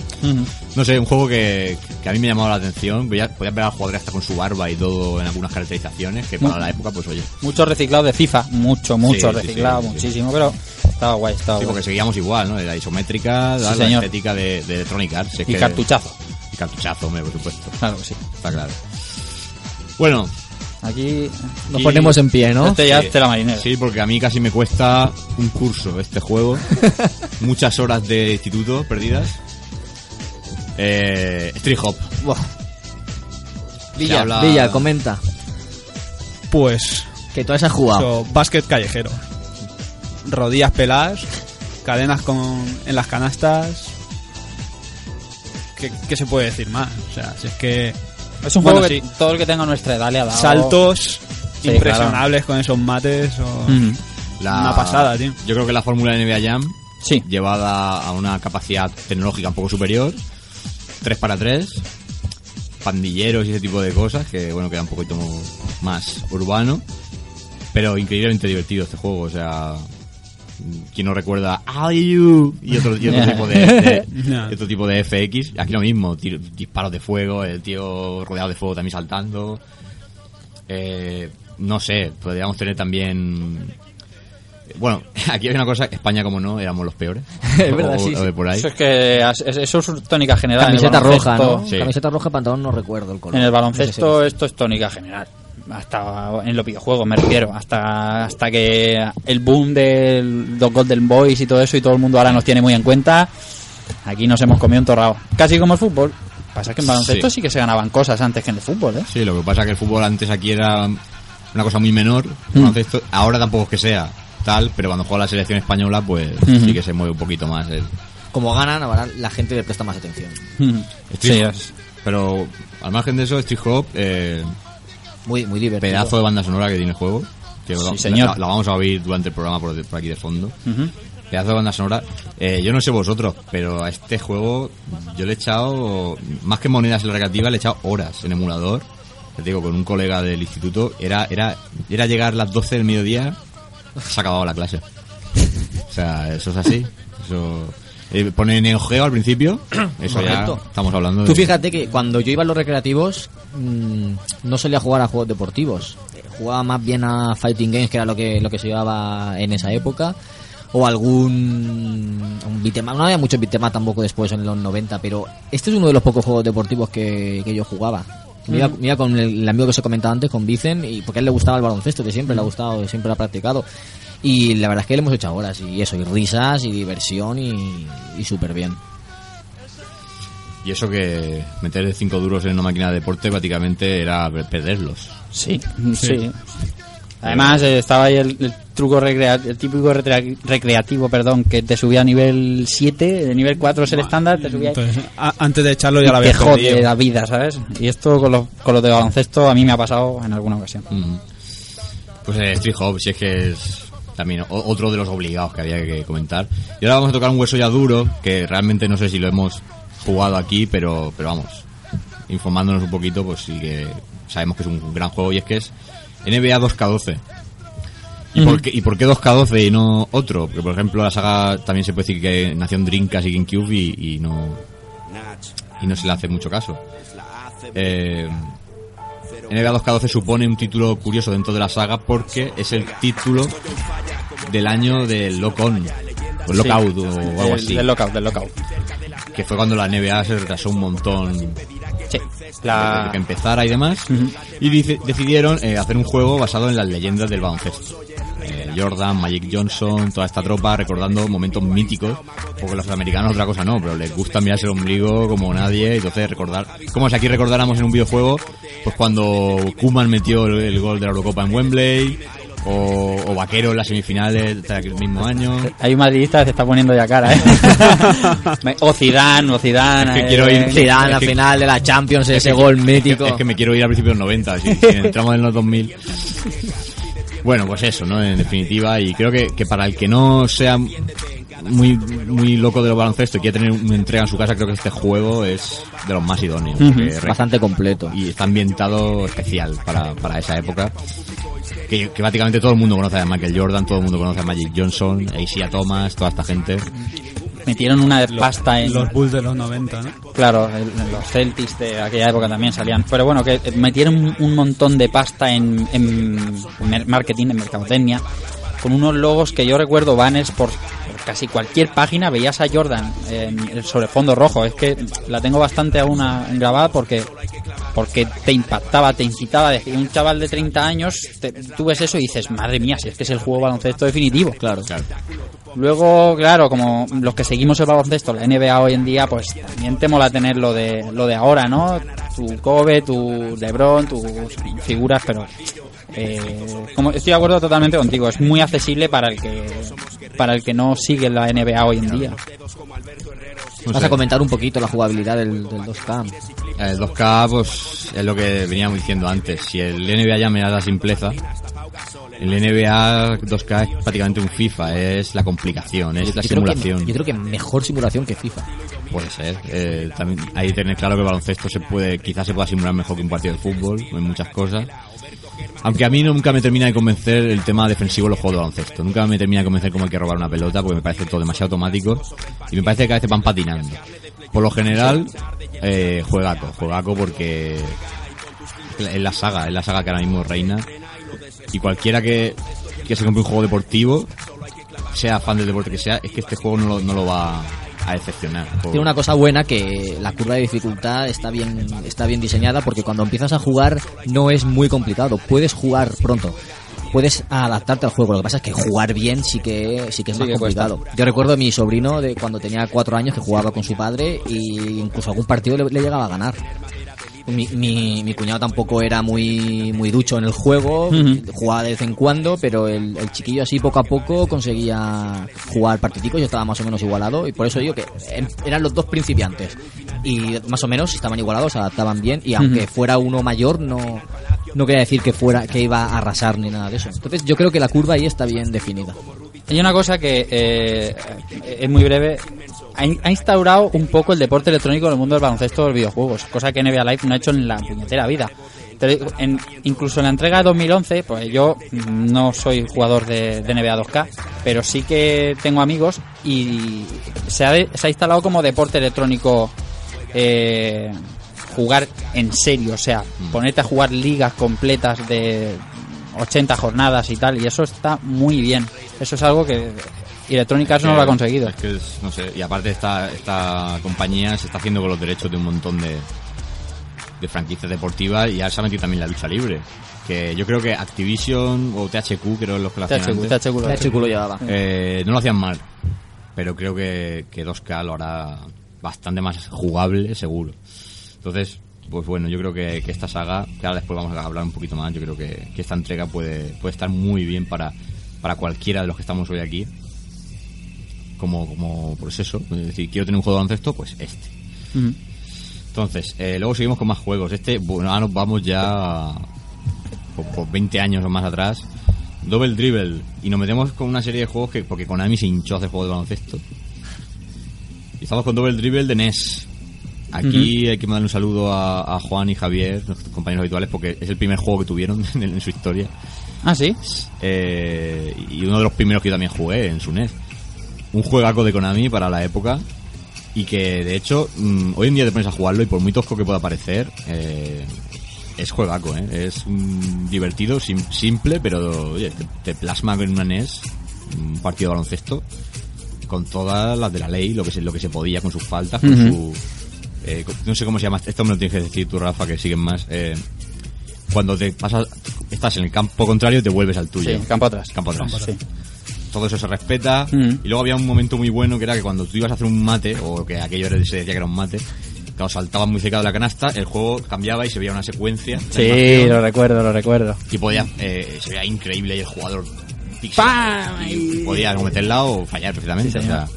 No sé, un juego que, que a mí me ha llamado la atención. Podías ver al jugador hasta con su barba y todo en algunas caracterizaciones, que para la época, pues oye. Mucho reciclado de FIFA, mucho, mucho Sí, reciclado, sí, sí. muchísimo, pero estaba guay, estaba Sí, guay. porque seguíamos igual, ¿no? La isométrica, la, la estética de, de Electronic Arts. si Y que- cartuchazo, Y cartuchazo, hombre, por supuesto. claro que sí. Está claro. Bueno, Aquí Nos Y- ponemos en pie, ¿no? este ya Sí. es tela marinera. Sí, porque a mí casi me cuesta un curso este juego. Muchas horas de instituto perdidas. Eh, Street Hop. Buah. Villa, habla- Villa, comenta. Pues Que tú has jugado. eso, básquet callejero. Rodillas peladas, cadenas con, en las canastas. ¿Qué, qué se puede decir más? O sea, si es que Es un Bueno, juego que sí. todo el que tenga nuestra edad le ha dado. saltos Sí, impresionables con esos mates. O... La- Una pasada, tío. Yo creo que la fórmula de NBA Jam, Sí, llevada a una capacidad tecnológica un poco superior, 3 para 3, pandilleros y ese tipo de cosas, que bueno, queda un poquito más urbano, pero increíblemente divertido este juego, o sea, quien no recuerda Are you? y otro, y otro tipo de, otro tipo de FX, aquí lo mismo, tiro- disparos de fuego, el tío rodeado de fuego también saltando, eh, no sé, podríamos tener también bueno, aquí hay una cosa, España como no, éramos los peores. Es verdad, O- sí, o sí. de por ahí. eso es que eso es tónica general. Camiseta roja. ¿no? Sí. Camiseta roja, pantalón, no recuerdo el color. En el No baloncesto sé si- esto es tónica general. Hasta en los videojuegos me refiero. Hasta, hasta que el boom de los Golden Boys y todo eso y todo el mundo ahora nos tiene muy en cuenta. Aquí nos hemos comido un torrado. Casi como el fútbol. Pasa que en baloncesto sí. Sí. que se ganaban cosas antes que en el fútbol, ¿eh? Sí, lo que pasa es que el fútbol antes aquí era una cosa muy menor. Mm. baloncesto. Ahora tampoco es que sea tal, pero cuando juega la selección española, pues sí que se mueve un poquito más. el- Como ganan, ahora la gente le presta más atención. Sí, Hop. es- Pero al margen de eso, Street Hop, eh, Muy, muy divertido. pedazo de banda sonora que tiene el juego. Que Sí, la- señor. La, la vamos a oír durante el programa por, por aquí de fondo. Pedazo de banda sonora. Eh, yo no sé vosotros, pero a este juego yo le he echado, más que monedas en la recreativa, le he echado horas en emulador. Te digo, con un colega del instituto, era, era, era llegar las 12 del mediodía, se ha acabado la clase. O sea, eso es así. Eso, eh, pone Neo Geo al principio, eso ya estamos hablando de... Tú fíjate que cuando yo iba a los recreativos mm, no solía jugar a juegos deportivos. Eh, Jugaba más bien a fighting games, que era lo que, lo que se llevaba en esa época. O algún un beat'em up. No había muchos beat'em up tampoco después en los 90, pero este es uno de los pocos juegos deportivos que, que yo jugaba. Me iba, me iba con el, el amigo que os he comentado antes, con Vicen, y porque a él le gustaba el baloncesto, de siempre le ha gustado, siempre lo ha practicado. Y la verdad es que le hemos echado horas, y eso, y risas, y diversión, y, y súper bien. Y eso que meter 5 duros en una máquina de deporte prácticamente era per- perderlos. Sí, sí. Además eh, estaba ahí el, el truco recrea- el típico recrea- recreativo, perdón, que te subía a nivel 7, de nivel 4 es el estándar, te subía Entonces, a- antes de echarlo y ya la te había jode perdido. la vida, ¿sabes? Y esto con los, con los de baloncesto a mí me ha pasado en alguna ocasión. Ujú. Pues eh, Street Hop, si es que es también o- otro de los obligados que había que comentar. Y ahora vamos a tocar un hueso ya duro, que realmente no sé si lo hemos jugado aquí, pero, pero vamos, informándonos un poquito, pues sí que sabemos que es un gran juego y es que es NBA 2K12. ¿Y, por qué, ¿Y por qué 2K12 y no otro? Porque, por ejemplo, la saga también se puede decir que nació en Dreamcast y GameCube y, y no, y no se le hace mucho caso. Eh, NBA 2K12 supone un título curioso dentro de la saga porque es el título del año del Lock On, o Lockout o algo Del- así, Del lockout, del lockout. que fue cuando la NBA se retrasó un montón Sí. La... que empezara y demás, y dice- decidieron eh, hacer un juego basado en las leyendas del baloncesto. Eh, Jordan, Magic Johnson, toda esta tropa recordando momentos míticos, porque los americanos otra cosa no, pero les gusta mirarse el ombligo como nadie, entonces recordar, como si aquí recordáramos en un videojuego, pues cuando Kuman metió el, el gol de la Eurocopa en Wembley, o, o Vaquero en las semifinales de aquel mismo año. Hay un madridista que se está poniendo ya cara, ¿eh? O Zidane, o Zidane. Es que eh, quiero ir- Zidane, la Es final de la Champions, Es ese que- gol es mítico. que- Es que me quiero ir a principios de los 90, si, si entramos en los 2000. Bueno, pues eso, ¿no? En definitiva, y creo que, que para el que no sea muy muy loco de los baloncesto y quiera tener una entrega en su casa, creo que este juego es de los más idóneos. re- Bastante completo. y está ambientado especial para, para esa época. que, que prácticamente todo el mundo conoce a Michael Jordan, todo el mundo conoce a Magic Johnson, a Thomas, toda esta gente. Metieron una de pasta en... Los Bulls de los 90, ¿no? Claro, el- los Celtics de aquella época también salían. Pero bueno, que metieron un montón de pasta en, en marketing, en mercadotecnia, con unos logos que yo recuerdo banners por, por casi cualquier página. Veías a Jordan en el sobrefondo rojo. Es que la tengo bastante aún grabada porque porque te impactaba, te incitaba. Decir, un chaval de 30 años, te- tú ves eso y dices, madre mía, si es que es el juego baloncesto definitivo. Claro. Luego, claro, como los que seguimos el baloncesto, la NBA hoy en día, pues también te mola tener lo de, lo de ahora, ¿no? Tu Kobe, tu LeBron, tus figuras, pero eh, como estoy de acuerdo totalmente contigo, es muy accesible para el que para el que no sigue la NBA hoy en día. Vas a comentar un poquito la jugabilidad del, del 2K. El 2K, pues, es lo que veníamos diciendo antes. Si el NBA ya me da la simpleza, el NBA 2K es prácticamente un FIFA, es la complicación, es la que- simulación. yo creo que mejor simulación que FIFA. Puede ser. Eh, también hay que tener claro que el baloncesto se puede, quizás se pueda simular mejor que un partido de fútbol en muchas cosas. Aunque a mí nunca me termina de convencer el tema defensivo de los juegos de baloncesto. Nunca me termina de convencer cómo hay que robar una pelota porque me parece todo demasiado automático y me parece que a veces van patinando. Por lo general, eh, juegaco, juegaco porque es la saga, es la saga que ahora mismo reina. Y cualquiera que, que se compre un juego deportivo, sea fan del deporte que sea, es que este juego no lo, no lo va a decepcionar. Por- Tiene una cosa buena que la curva de dificultad está bien, está bien diseñada porque cuando empiezas a jugar no es muy complicado. Puedes jugar pronto. Puedes adaptarte al juego. Lo que pasa es que jugar bien sí que, sí que es Sí más que cuesta. complicado. Yo recuerdo a mi sobrino de cuando tenía cuatro años que jugaba con su padre y incluso algún partido le, le llegaba a ganar. Mi, mi, mi cuñado tampoco era muy, muy ducho en el juego, jugaba de vez en cuando, pero el, el chiquillo así poco a poco conseguía jugar partidicos y estaba más o menos igualado y por eso digo que em- eran los dos principiantes y más o menos estaban igualados, se adaptaban bien y aunque fuera uno mayor no, no quería decir que fuera que iba a arrasar ni nada de eso. Entonces yo creo que la curva ahí está bien definida. Hay una cosa que eh, es muy breve. Ha, in- ha instaurado un poco el deporte electrónico en el mundo del baloncesto de los videojuegos, cosa que NBA Live no ha hecho en la puñetera vida. Te digo, en- incluso en la entrega de 2011, pues yo mm, no soy jugador de, de NBA 2K, pero sí que tengo amigos y se ha, se ha instalado como deporte electrónico eh, jugar en serio, o sea, ponerte a jugar ligas completas de 80 jornadas y tal, y eso está muy bien. Eso es algo que Electronic Arts no lo ha conseguido. Es que es- no sé, y aparte esta, esta compañía se está haciendo con los derechos de un montón de, de franquicias deportivas y ahora se ha metido también la lucha libre. Que yo creo que Activision o THQ, creo que los que lo hacían THQ, antes, THQ lo. THQ lo llevaba. eh, no lo hacían mal. Pero creo que, que 2K lo hará bastante más jugable, seguro. Entonces, pues bueno, yo creo que, que esta saga, que ahora después vamos a hablar un poquito más, yo creo que, que esta entrega puede, puede estar muy bien para, para cualquiera de los que estamos hoy aquí. Como, como pues eso, es decir, quiero tener un juego de baloncesto, pues este. Entonces, eh, luego seguimos con más juegos. Este, bueno, ahora nos vamos ya por, por 20 años o más atrás. Double Dribble. Y nos metemos con una serie de juegos que, porque Konami se hinchó a hacer juegos de baloncesto. Y estamos con Double Dribble de NES. Aquí hay que mandarle un saludo a, a Juan y Javier, nuestros compañeros habituales, porque es el primer juego que tuvieron en, en su historia. Ah, sí. Eh, y uno de los primeros que yo también jugué en su NES. Un juegaco de Konami para la época. Y que de hecho, mm, hoy en día te pones a jugarlo y por muy tosco que pueda parecer, eh, es juegaco, ¿eh? Es mm, divertido, sim- simple, pero oye, te, te plasma en una NES un partido de baloncesto con todas las de la ley, lo que se, lo que se podía, con sus faltas, con Ujú. su... eh, con- no sé cómo se llama, esto me lo tienes que decir tú, Rafa, que siguen más. eh, cuando te pasas, estás en el campo contrario, te vuelves al tuyo. Sí, campo atrás. Campo atrás. Sí. Todo eso se respeta. Mm. Y luego había un momento muy bueno que era que cuando tú ibas a hacer un mate, o que aquello se decía que era un mate, cuando saltabas muy cerca de la canasta, el juego cambiaba y se veía una secuencia. Sí, lo recuerdo, lo recuerdo. Y podía, eh, se veía increíble y el jugador pixel, ¡Pam! y podía cometerla o fallar perfectamente. Sí, o sea,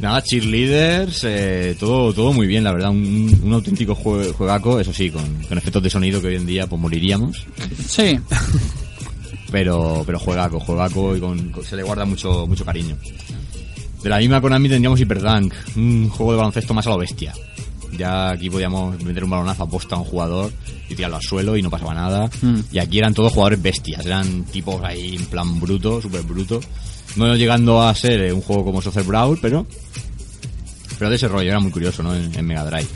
nada, cheerleaders, eh, todo, todo muy bien, la verdad. Un, un auténtico jue- juegaco, eso sí, con, con efectos de sonido que hoy en día pues moriríamos. Sí. pero pero juegaco, juegaco y con, con- se le guarda mucho mucho cariño. De la misma Konami tendríamos Hyperdunk, un juego de baloncesto más a lo bestia. Ya aquí podíamos meter un balonazo a posta a un jugador y tirarlo al suelo y no pasaba nada. Mm. Y aquí eran todos jugadores bestias, eran tipos ahí en plan bruto, súper bruto. No llegando a ser eh, un juego como Soccer Brawl, pero pero de ese rollo, era muy curioso, ¿no? En, en Mega Drive.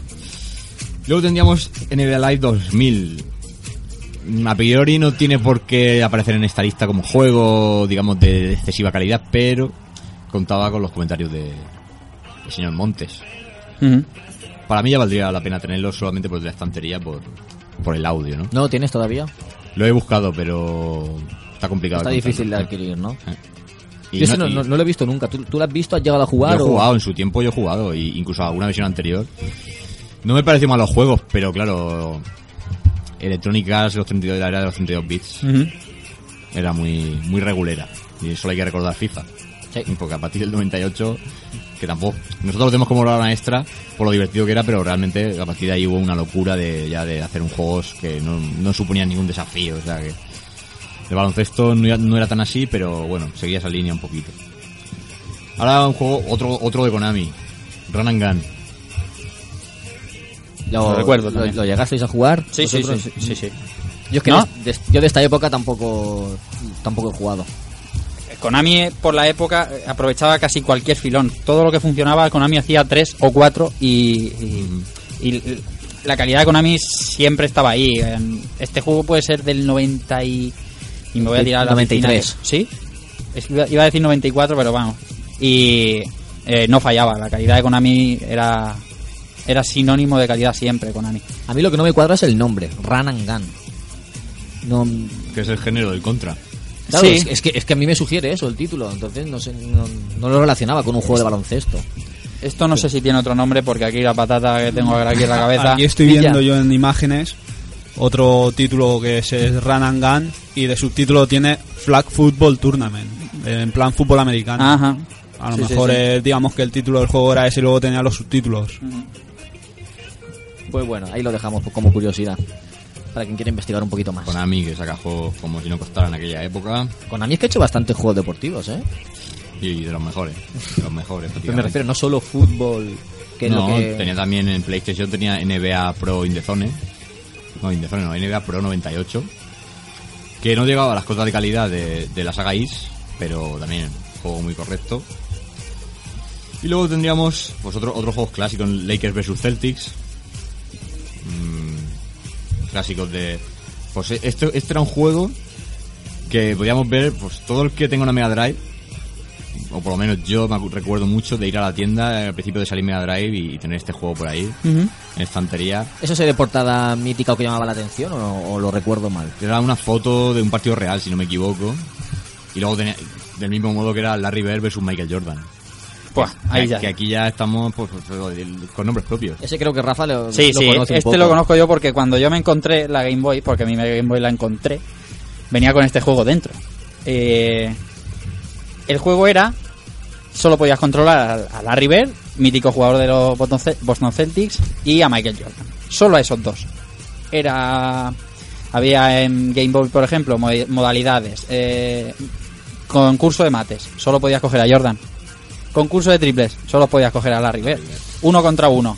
Luego tendríamos NBA Live 2000. A priori no tiene por qué aparecer en esta lista como juego, digamos, de excesiva calidad, pero contaba con los comentarios de señor Montes. Para mí ya valdría la pena tenerlo solamente por la estantería, por, por el audio, ¿no? ¿No lo tienes todavía? Lo he buscado, pero está complicado. Está de difícil de adquirir, ¿no? Y Yo no- no, y- no- no lo he visto nunca. ¿Tú, tú lo has visto? ¿Has llegado a jugar? Yo he o- jugado, en su tiempo yo he jugado, y incluso alguna versión anterior. No me pareció mal los juegos, pero claro, Electronic Arts, los 32, la era de los 32 bits, era muy, muy regulera. Y solo hay que recordar FIFA. Sí. Porque a partir del 98, que tampoco, nosotros lo tenemos como obra maestra por lo divertido que era, pero realmente a partir de ahí hubo una locura de ya de hacer un juegos que no, no suponían ningún desafío, o sea que el baloncesto no era, no era tan así, pero bueno, seguía esa línea un poquito. Ahora un juego, otro, otro de Konami, Run and Gun. Lo, recuerdo lo, llegasteis a jugar? Sí, sí, sí, sí, sí. Yo es que ¿No? de, yo de esta época tampoco tampoco he jugado. Konami eh, por la época eh, aprovechaba casi cualquier filón. Todo lo que funcionaba, Konami hacía tres o cuatro y, y- y la calidad de Konami siempre estaba ahí. Este juego puede ser del 90 y, y me voy a tirar a la 93. piscina. ¿Sí? Iba a decir 94, pero vamos. Y eh, no fallaba. La calidad de Konami era, era sinónimo de calidad siempre, Konami. A mí lo que no me cuadra es el nombre, Run and Gun. No, que es el género del contra. claro, Sí. es, es que, es que a mí me sugiere eso el título, entonces no sé, no, no lo relacionaba con un juego de baloncesto. Esto no sé si tiene otro nombre porque aquí la patata que tengo aquí en la cabeza. Aquí estoy viendo yo en imágenes otro título que es eh, Run and Gun y de subtítulo tiene Flag Football Tournament, en plan fútbol americano. Ajá. A lo Sí, mejor sí. digamos que el título del juego era ese y luego tenía los subtítulos. Pues bueno, ahí lo dejamos como curiosidad. Para quien quiera investigar un poquito más. Konami que saca juegos como si no costara en aquella época Konami es que ha hecho bastantes juegos deportivos, ¿eh? y de los mejores, de los mejores. Pero me refiero no solo fútbol, que es no, lo que... tenía también en PlayStation tenía NBA Pro In The Zone. No, In The Zone no, NBA Pro 98. Que no llegaba a las cotas de calidad de, de la saga Is, pero también juego muy correcto. Y luego tendríamos pues otro, otros juegos clásicos, Lakers vs Celtics. Mm, clásicos de... Pues este, este era un juego que podíamos ver, pues todo el que tenga una Mega Drive, o por lo menos yo me recuerdo mucho de ir a la tienda al principio de salir Mega Drive y, tener este juego por ahí, en estantería. ¿Eso es de portada mítica o que llamaba la atención o, o lo recuerdo mal? Era una foto de un partido real, si no me equivoco. Y luego tenía, del mismo modo que era Larry Bird versus Michael Jordan. Buah, ahí que, ya. que aquí ya estamos pues, pues, con nombres propios. Ese creo que Rafa lo, Sí, lo sí, conoce un este poco. lo conozco yo porque cuando yo me encontré la Game Boy, porque a mí mi Game Boy la encontré, venía con este juego dentro. Eh, el juego era, solo podías controlar a, Larry Bird, mítico jugador de los Boston Ce- Boston Celtics, y a Michael Jordan. Solo a esos dos. Era, había en Game Boy, por ejemplo, mo- modalidades. Eh, concurso de mates, solo podías coger a Jordan. Concurso de triples, solo podías coger a Larry Bird. Uno contra uno.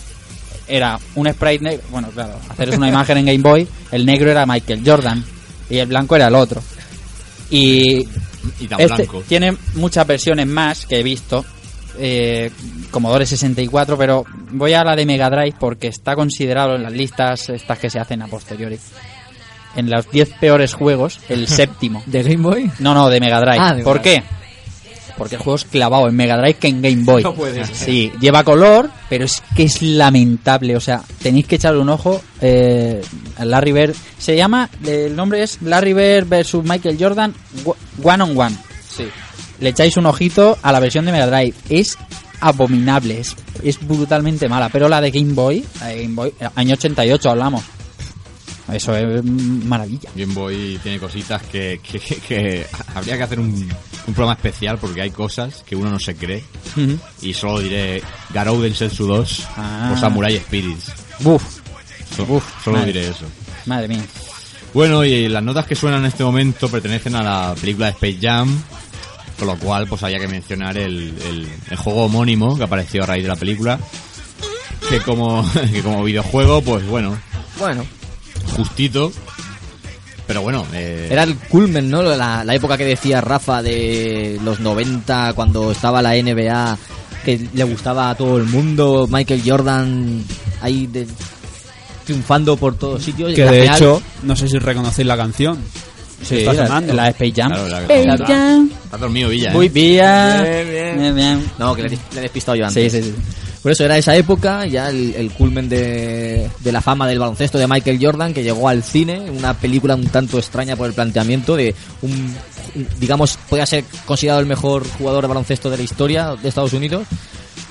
Era un sprite negro. Bueno, claro, hacer una imagen en Game Boy. El negro era Michael Jordan y el blanco era el otro. Y Y tan este blanco. tiene muchas versiones más que he visto. Eh, Commodore 64, pero voy a la de Mega Drive porque está considerado en las listas estas que se hacen a posteriori. En los 10 peores juegos, el séptimo. ¿De Game Boy? No, no, de Mega Drive. Ah, de ¿Por Mega qué? Porque el juego es clavado en Mega Drive que en Game Boy. No puede ser. Sí, lleva color, pero es que es lamentable. O sea, tenéis que echarle un ojo eh, Larry Bird. Se llama, el nombre es Larry Bird versus Michael Jordan One on One. Sí. Le echáis un ojito a la versión de Mega Drive. Es abominable, es, es brutalmente mala. Pero la de Game Boy, la de Game Boy, año 88 hablamos. Eso es maravilla. Game Boy tiene cositas que, que, que- que habría que hacer un, un programa especial porque hay cosas que uno no se cree. Y solo diré Garou Densetsu 2 Ah. o Samurai Spirits. So- Uf, solo madre. diré eso. madre mía. Bueno, y las notas que suenan en este momento pertenecen a la película de Space Jam, con lo cual pues había que mencionar el, el- el juego homónimo que apareció a raíz de la película, que como, que como videojuego, pues bueno, Bueno, justito. Pero bueno, eh, Era el culmen, ¿no? La, la época que decía Rafa de los 90, cuando estaba la NBA, que le gustaba a todo el mundo, Michael Jordan ahí de- triunfando por todos sitios. y Que de final- hecho, no sé si reconocéis la canción. Sí, está la, sonando. la de Space Jam. Claro, la- Space. Jam. está dormido Villa. ¿eh? Muy bien. Bien, bien. Bien, bien. No, que le, le he despistado yo Sí, antes. sí, sí. Por eso era esa época, ya el, el culmen de, de la fama del baloncesto de Michael Jordan, que llegó al cine, una película un tanto extraña por el planteamiento de un, digamos, podía ser considerado el mejor jugador de baloncesto de la historia de Estados Unidos,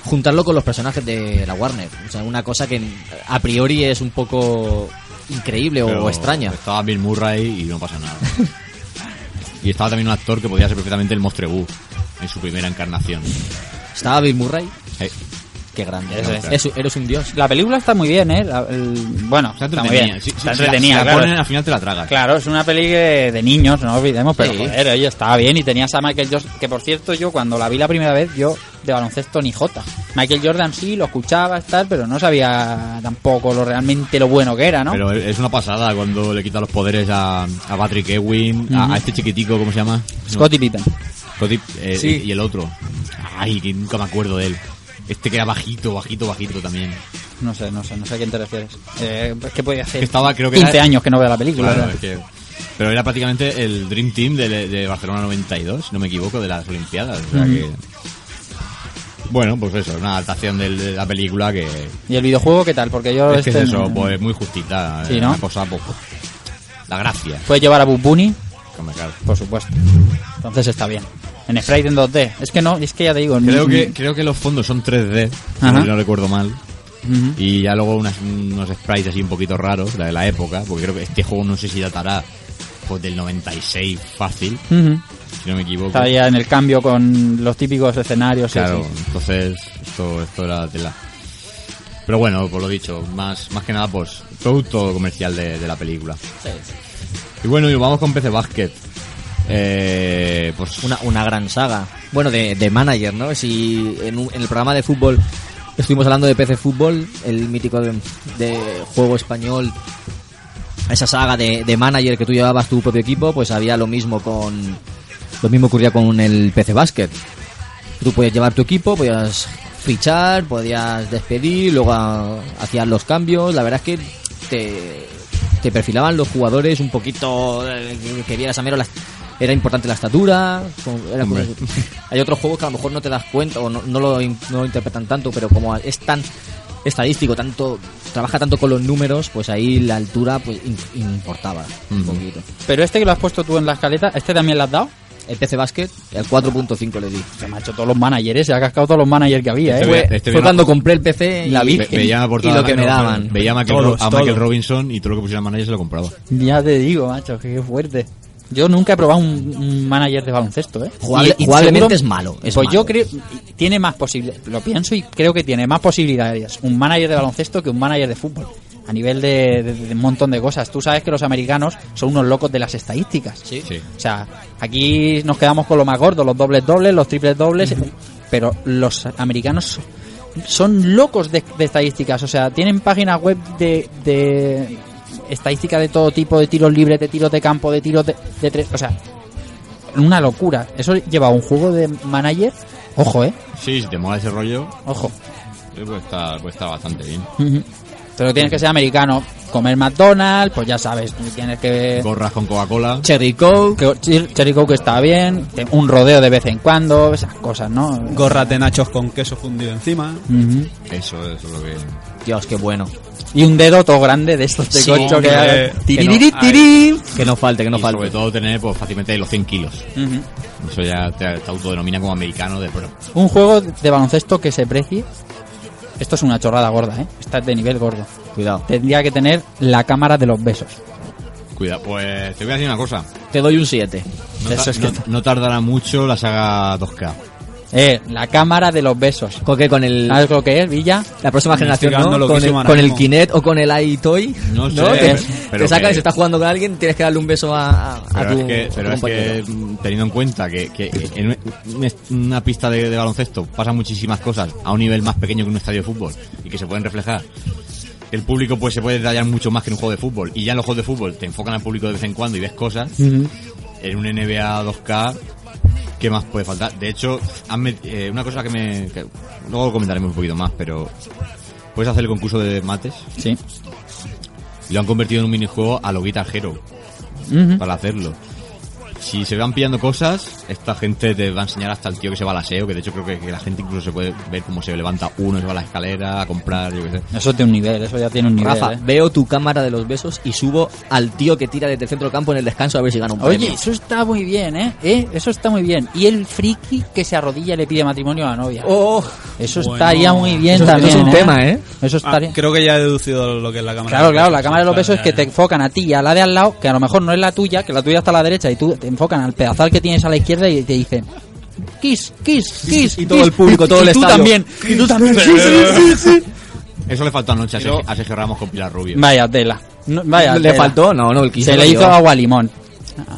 juntarlo con los personajes de la Warner. O sea, una cosa que a priori es un poco increíble Pero o extraña. Estaba Bill Murray y no pasa nada. y estaba también un actor que podía ser perfectamente el Mostrebú en su primera encarnación. Estaba Bill Murray, Eh, qué grande. Es- eres un dios. La película está muy bien, ¿eh? La- el- bueno, está está muy entretenida. bien. Sí, sí, está si la- si la claro. ponen, al final te la tragas. Claro, es una peli de niños, no olvidemos, pero Sí. joder, oye, estaba bien y tenías a Michael Jordan, que por cierto yo cuando la vi la primera vez, yo de baloncesto ni jota. Michael Jordan sí, lo escuchaba, tal, pero no sabía tampoco lo realmente lo bueno que era, ¿no? Pero es una pasada cuando le quita los poderes a, a Patrick Ewing, a- este chiquitico, ¿cómo se llama? Scottie Pippen. Scottie, eh, Sí. y el otro. Ay, que nunca me acuerdo de él. Este que era bajito, bajito, bajito también. No sé, no sé, no sé a quién te refieres. Eh, es que podía hacer Que estaba, creo que 15 era- años que no veo la película. Claro, es que- pero era prácticamente el Dream Team de, de Barcelona 92, si no me equivoco, de las Olimpiadas. O sea que... Bueno, pues eso, una adaptación de, la película que... ¿Y el videojuego qué tal? Porque yo es que es este, eso, no- pues muy justita. Sí, eh, ¿no? Una cosa, pues, la gracia. ¿Puedes llevar a claro. Por supuesto. Entonces está bien. En sprite en 2D. Es que no, es que ya te digo. Creo ni- que, creo que los fondos son 3D, si Ajá. no, no recuerdo mal. Y ya luego unas- unos sprites así un poquito raros, la de la época, porque creo que este juego no sé si datará pues del 96 fácil, Ujú. si no me equivoco. Está ya en el cambio con los típicos escenarios. sí, Claro, sí. entonces esto, esto era tela. Pero bueno, por lo dicho, más, más que nada, pues, producto comercial de, de la película. Y bueno, y vamos con PC Basket. Eh, pues una, una gran saga. Bueno, de, de manager, ¿no? Si en, un- en el programa de fútbol estuvimos hablando de PC Fútbol, el mítico de, juego español, esa saga de, de manager que tú llevabas tu propio equipo, pues había lo mismo con. Lo mismo ocurría con el PC Basket. Tú podías llevar tu equipo, podías fichar, podías despedir, luego hacías los cambios. La verdad es que te, te perfilaban los jugadores un poquito eh, que, que vieras a mero las era importante la estatura. era como- hay otros juegos que a lo mejor no te das cuenta o no, no lo, no lo interpretan tanto, pero como es tan estadístico, tanto trabaja tanto con los números, pues ahí la altura pues importaba un poquito. Pero este que lo has puesto tú en la escaleta, ¿este también lo has dado? El PC Basket, el 4.5 le di. Se me ha hecho todos los managers, se ha cascado todos los managers que había, Este ¿eh? Fue, este fue cuando compré el PC y, La vi. y lo que me daban. Veía a Michael, Todos, Ro- a Michael todos. Robinson y todo lo que pusiera manager se lo compraba. Ya te digo, macho, qué fuerte. Yo nunca he probado un, un manager de baloncesto, ¿eh? Jugable- Y- y jugablemente seguro- es malo, es pues yo creo, tiene más posibilidades, lo pienso y creo que tiene más posibilidades un manager de baloncesto que un manager de fútbol. A nivel de, de- de un montón de cosas. Tú sabes que los americanos son unos locos de las estadísticas. Sí. Sí. O sea, aquí nos quedamos con lo más gordo, los dobles dobles, los triples dobles, pero los americanos son locos de, de estadísticas. O sea, tienen páginas web de, de estadística de todo tipo, de tiros libres, de tiros de campo, de tiros de, de tres. O sea, una locura. Eso lleva a un juego de manager. Ojo, eh. Sí, si te mola ese rollo, Ojo. eh, pues está, pues está bastante bien. Pero tienes que ser americano. Comer McDonald's, pues ya sabes, tienes que... Gorras con Coca-Cola. Cherry Coke, que Cher- Cherry Coke está bien, un rodeo de vez en cuando, esas cosas, ¿no? Gorras de nachos con queso fundido encima. Eso, eso es lo que... Dios, qué bueno. Y un dedo todo grande de estos de Sí, cocho que haga- que no. Que no falte, que no y falte. sobre todo tener pues, fácilmente los 100 kilos. Eso ya te, te autodenomina como americano de pro. Un juego de baloncesto que se precie. Esto es una chorrada gorda, ¿eh? Está de nivel gordo. Cuidado. Tendría que tener la cámara de los besos. Cuida, pues te voy a decir una cosa. Te doy un 7. No, Eso ta- es que- no- no tardará mucho la saga 2K. Eh, la cámara de los besos. ¿Con qué? Con el, ¿Sabes lo que es, Villa? la próxima generación, ¿no? Con el, con el. Kinect o con el iToy. No sé, Te, pero- pero te saca que- y si estás jugando con alguien, tienes que darle un beso a, a, a Pero tu, es que, a tu pero es que teniendo en cuenta que, que en un- una pista de, de baloncesto pasan muchísimas cosas a un nivel más pequeño que un estadio de fútbol y que se pueden reflejar el público pues se puede detallar mucho más que en un juego de fútbol. Y ya en los juegos de fútbol te enfocan al público de vez en cuando y ves cosas. En un NBA 2K, ¿qué más puede faltar? De hecho, eh, una cosa que me... que luego comentaremos un poquito más, pero... Puedes hacer el concurso de mates Sí. y lo han convertido en un minijuego a lo Guitar Hero para hacerlo. Si se van pillando cosas, esta gente te va a enseñar hasta el tío que se va al aseo, que de hecho creo que, que la gente incluso se puede ver cómo se levanta uno, se va a la escalera a comprar, yo qué sé. Eso tiene un nivel, eso ya tiene un nivel. Rafa, ¿eh? veo tu cámara de los besos y subo al tío que tira desde el centro del campo en el descanso a ver si gana un premio. Oye, eso está muy bien, ¿eh? ¿eh? Eso está muy bien. Y el friki que se arrodilla y le pide matrimonio a la novia. Oh, Eso Bueno. estaría muy bien eso, también. eso es un ¿eh? tema, ¿eh? Eso Ah, estaría. creo que ya he deducido lo que es la cámara. Claro, claro, la cámara de los besos es que te enfocan a ti y a la de al lado, que a lo mejor no es la tuya, que la tuya está a la derecha y tú te enfocan al pedazal que tienes a la izquierda y te dicen kiss, kiss, kiss. Y todo kiss". el público, todo y el tú estadio. también, y tú también. sí, sí, sí, sí. Eso le faltó anoche a Sergio, a Sergio Ramos con Pilar Rubio. Vaya tela. No, vaya ¿Le tela. faltó? No, no, el quiso Se le hizo agua limón.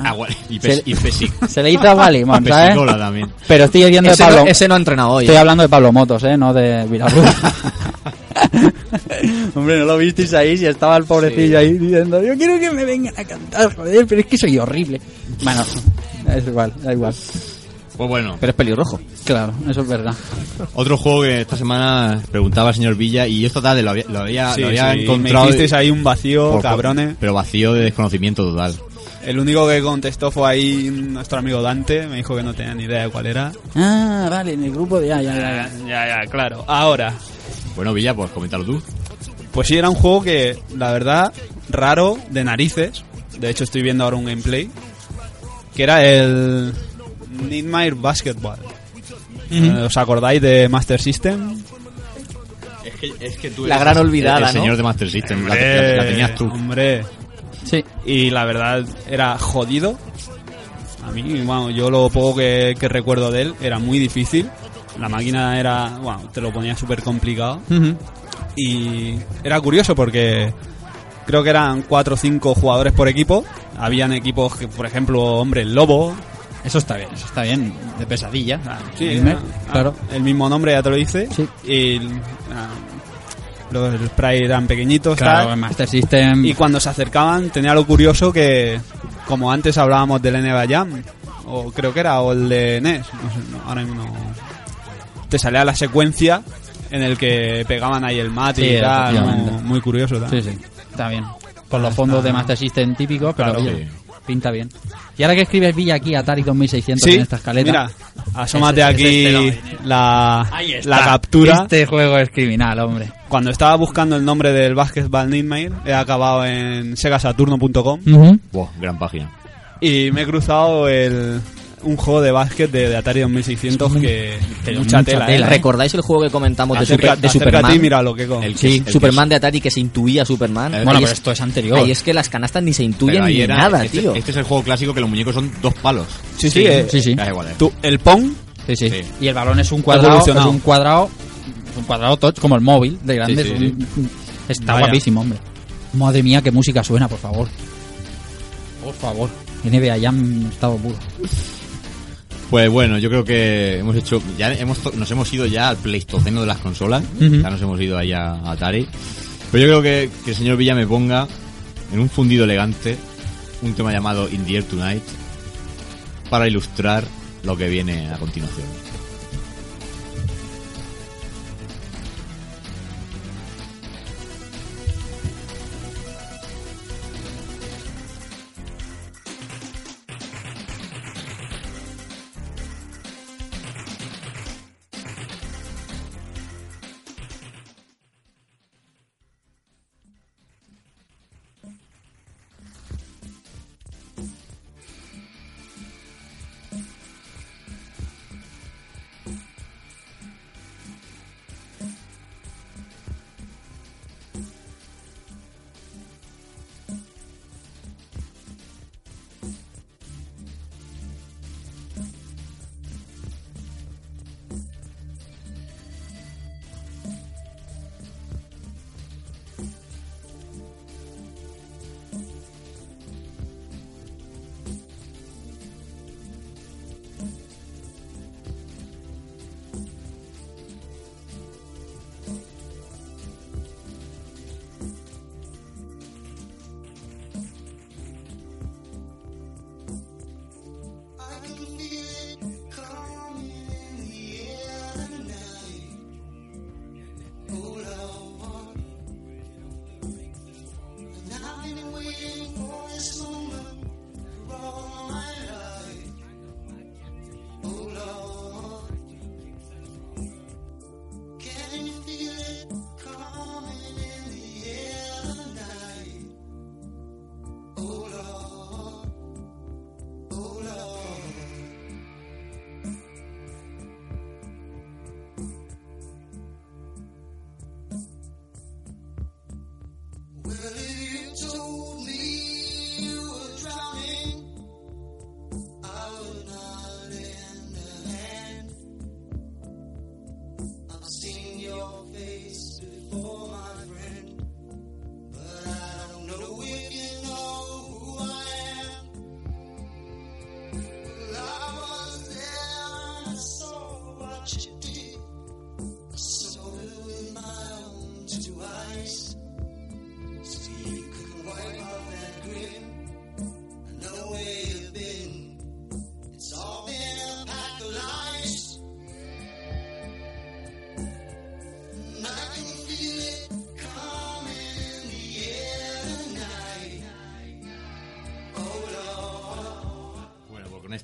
Agua- y, pes, Se- y pesic- Se le hizo agua limón, ¿sabes? también. Pero estoy diciendo de no, Pablo. ese no ha entrenado hoy. Estoy hablando de Pablo Motos, ¿eh? No de Villarrubia. Hombre, ¿no lo visteis ahí? Si estaba el pobrecillo ahí diciendo, yo quiero que me vengan a cantar, joder, pero es que soy horrible. Bueno, es igual, da igual. Pues bueno, Pero es pelirrojo. Claro, eso es verdad. otro juego que esta semana preguntaba el señor Villa y esta tarde lo había, lo había, Sí, lo había sí, encontrado. Me hicisteis ahí un vacío, por- cabrones. Pero vacío de desconocimiento total. El único que contestó fue ahí nuestro amigo Dante. Me dijo que no tenía ni idea de cuál era. Ah, vale, en el grupo de... Ya, ya, ya. ya. Ya, ya, claro. Ahora, Bueno, Villa, pues coméntalo tú. pues sí, era un juego que, la verdad, raro, de narices. De hecho, estoy viendo ahora un gameplay. Que era el Nightmare Basketball. Eh, ¿Os acordáis de Master System? Es que, es que tú La gran olvidada, el, ¿no? señor de Master System, la, Hombre, la- la tenías tú. Hombre. Sí. Y la verdad, era jodido. A mí, bueno, yo lo poco que, que recuerdo de él era muy difícil. La máquina era, bueno, te lo ponía súper complicado. Y era curioso porque creo que eran cuatro o cinco jugadores por equipo. Habían equipos que, por ejemplo, hombre, el Lobo. Eso está bien, eso está bien. De pesadilla. Sí, Dime, ah, claro. El mismo nombre ya te lo dice. Sí. Y ah, los sprites eran pequeños, Claro, tal. Master System... Y cuando se acercaban tenía lo curioso que, como antes hablábamos del NBA Jam, o creo que era, o el de NES, no sé, no, ahora mismo no. Te salía la secuencia en el que pegaban ahí el mate Sí, y tal, muy curioso. tal. Sí, sí, está bien. Con los fondos de Master System típicos, pero Claro. oye, pinta bien. Y ahora que escribes Villa aquí, Atari 2600 Sí, en esta escaleta. mira, asómate Ese- aquí la, la captura. Este juego es criminal, hombre. Cuando estaba buscando el nombre del Basketball Nightmare, he acabado en segasaturno.com Buah, gran página. y me he cruzado el, un juego de básquet de, de Atari 2600 que, mucha, mucha tela, tela, ¿eh? ¿Recordáis el juego que comentamos de, Super- de Superman? y mira lo que con. El- Sí, el Superman de Atari que se intuía Superman. Eh, Bueno, Ahí pero es- esto es anterior. Ahí es que las canastas ni se intuyen ni era- nada, este, tío. Este es el juego clásico que los muñecos son dos palos. Sí, sí, Sí, eh, sí, sí. Da igual, eh. tú- el Pong, Sí, sí, Sí. Y el balón es un cuadrado, es un cuadrado, es un cuadrado touch como el móvil de grande. Sí, es sí, un- Está Vaya. guapísimo, hombre. Madre mía, qué música suena, por favor. Por favor. NBA ya en estado puro. Pues bueno, yo creo que hemos hecho, ya hemos, nos hemos ido ya al pleistoceno de las consolas, ya nos hemos ido ahí a, a Atari. Pero yo creo que, que el señor Villa me ponga en un fundido elegante un tema llamado In the Air Tonight para ilustrar lo que viene a continuación.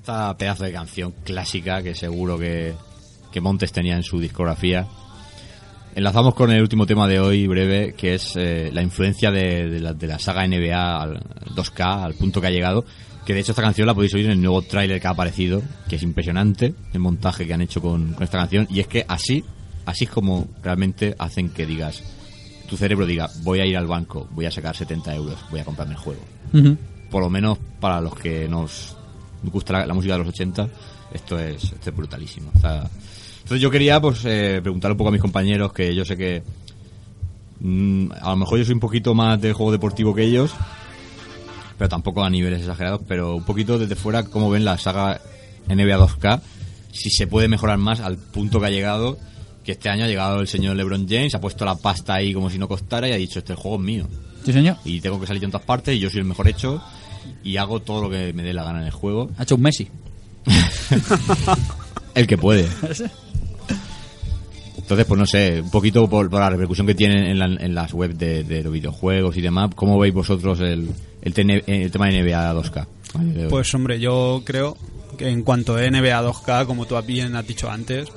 Esta pedazo de canción clásica que seguro que, que Montes tenía en su discografía, enlazamos con el último tema de hoy, breve, que es eh, la influencia de, de la, de la saga NBA al 2K, al punto que ha llegado. Que de hecho esta canción la podéis oír en el nuevo tráiler que ha aparecido, que es impresionante el montaje que han hecho con, con esta canción. Y es que así, así es como realmente hacen que digas, tu cerebro diga, voy a ir al banco, voy a sacar 70 euros, voy a comprarme el juego por lo menos para los que nos gusta la, la música de los 80, esto es, esto es brutalísimo. O sea, entonces yo quería pues eh, preguntar un poco a mis compañeros, que yo sé que mm, a lo mejor yo soy un poquito más de juego deportivo que ellos, pero tampoco a niveles exagerados, pero un poquito desde fuera, cómo ven la saga NBA 2K, si se puede mejorar más al punto que ha llegado, que este año ha llegado el señor LeBron James, ha puesto la pasta ahí como si no costara y ha dicho, este juego es mío Sí, señor. y tengo que salir en todas partes y yo soy el mejor hecho y hago todo lo que me dé la gana en el juego. Ha hecho un Messi. El que puede. Entonces, pues no sé, un poquito por, por la repercusión que tienen en, la- en las webs de, de los videojuegos y demás, ¿cómo veis vosotros el, el, tema de NBA 2K? Vale, Pues hombre, yo creo que en cuanto a NBA 2K, como tú bien has dicho antes,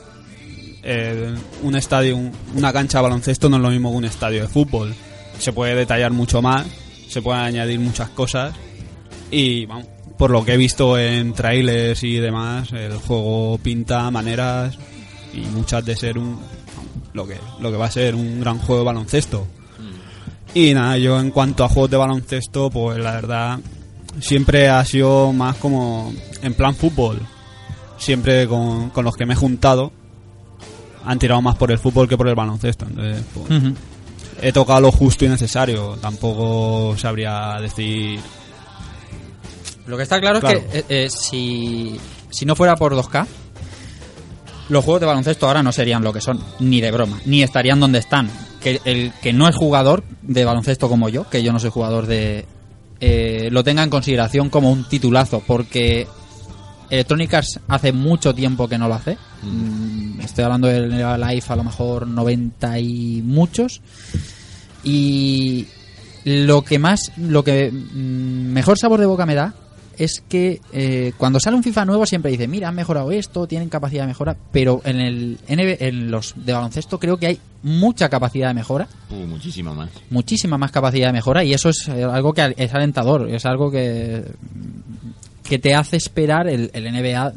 eh, un estadio, un- una cancha de baloncesto no es lo mismo que un estadio de fútbol. Se puede detallar mucho más, se pueden añadir muchas cosas y vamos, por lo que he visto en trailers y demás, el juego pinta maneras y muchas de ser un lo que lo que va a ser un gran juego de baloncesto. Y nada, yo en cuanto a juegos de baloncesto, pues la verdad siempre ha sido más como en plan fútbol. Siempre con, con los que me he juntado han tirado más por el fútbol que por el baloncesto. Entonces, pues, Ujú. he tocado lo justo y necesario. Tampoco sabría decir. Lo que está claro, Claro. es que eh, eh, si, si no fuera por 2K, los juegos de baloncesto ahora no serían lo que son, ni de broma, ni estarían donde están. Que el que no es jugador de baloncesto como yo, que yo no soy jugador de... eh, lo tenga en consideración como un titulazo, porque Electronic Arts hace mucho tiempo que no lo hace. Mm, Estoy hablando del Life a lo mejor 90 y muchos. Y lo que más, lo que mm, mejor sabor de boca me da es que eh, cuando sale un FIFA nuevo siempre dice, mira, han mejorado esto, tienen capacidad de mejora, pero en el NB en los de baloncesto creo que hay mucha capacidad de mejora, Uh, muchísima más. muchísima más capacidad de mejora y eso es eh, algo que es alentador, es algo que que te hace esperar el, el NBA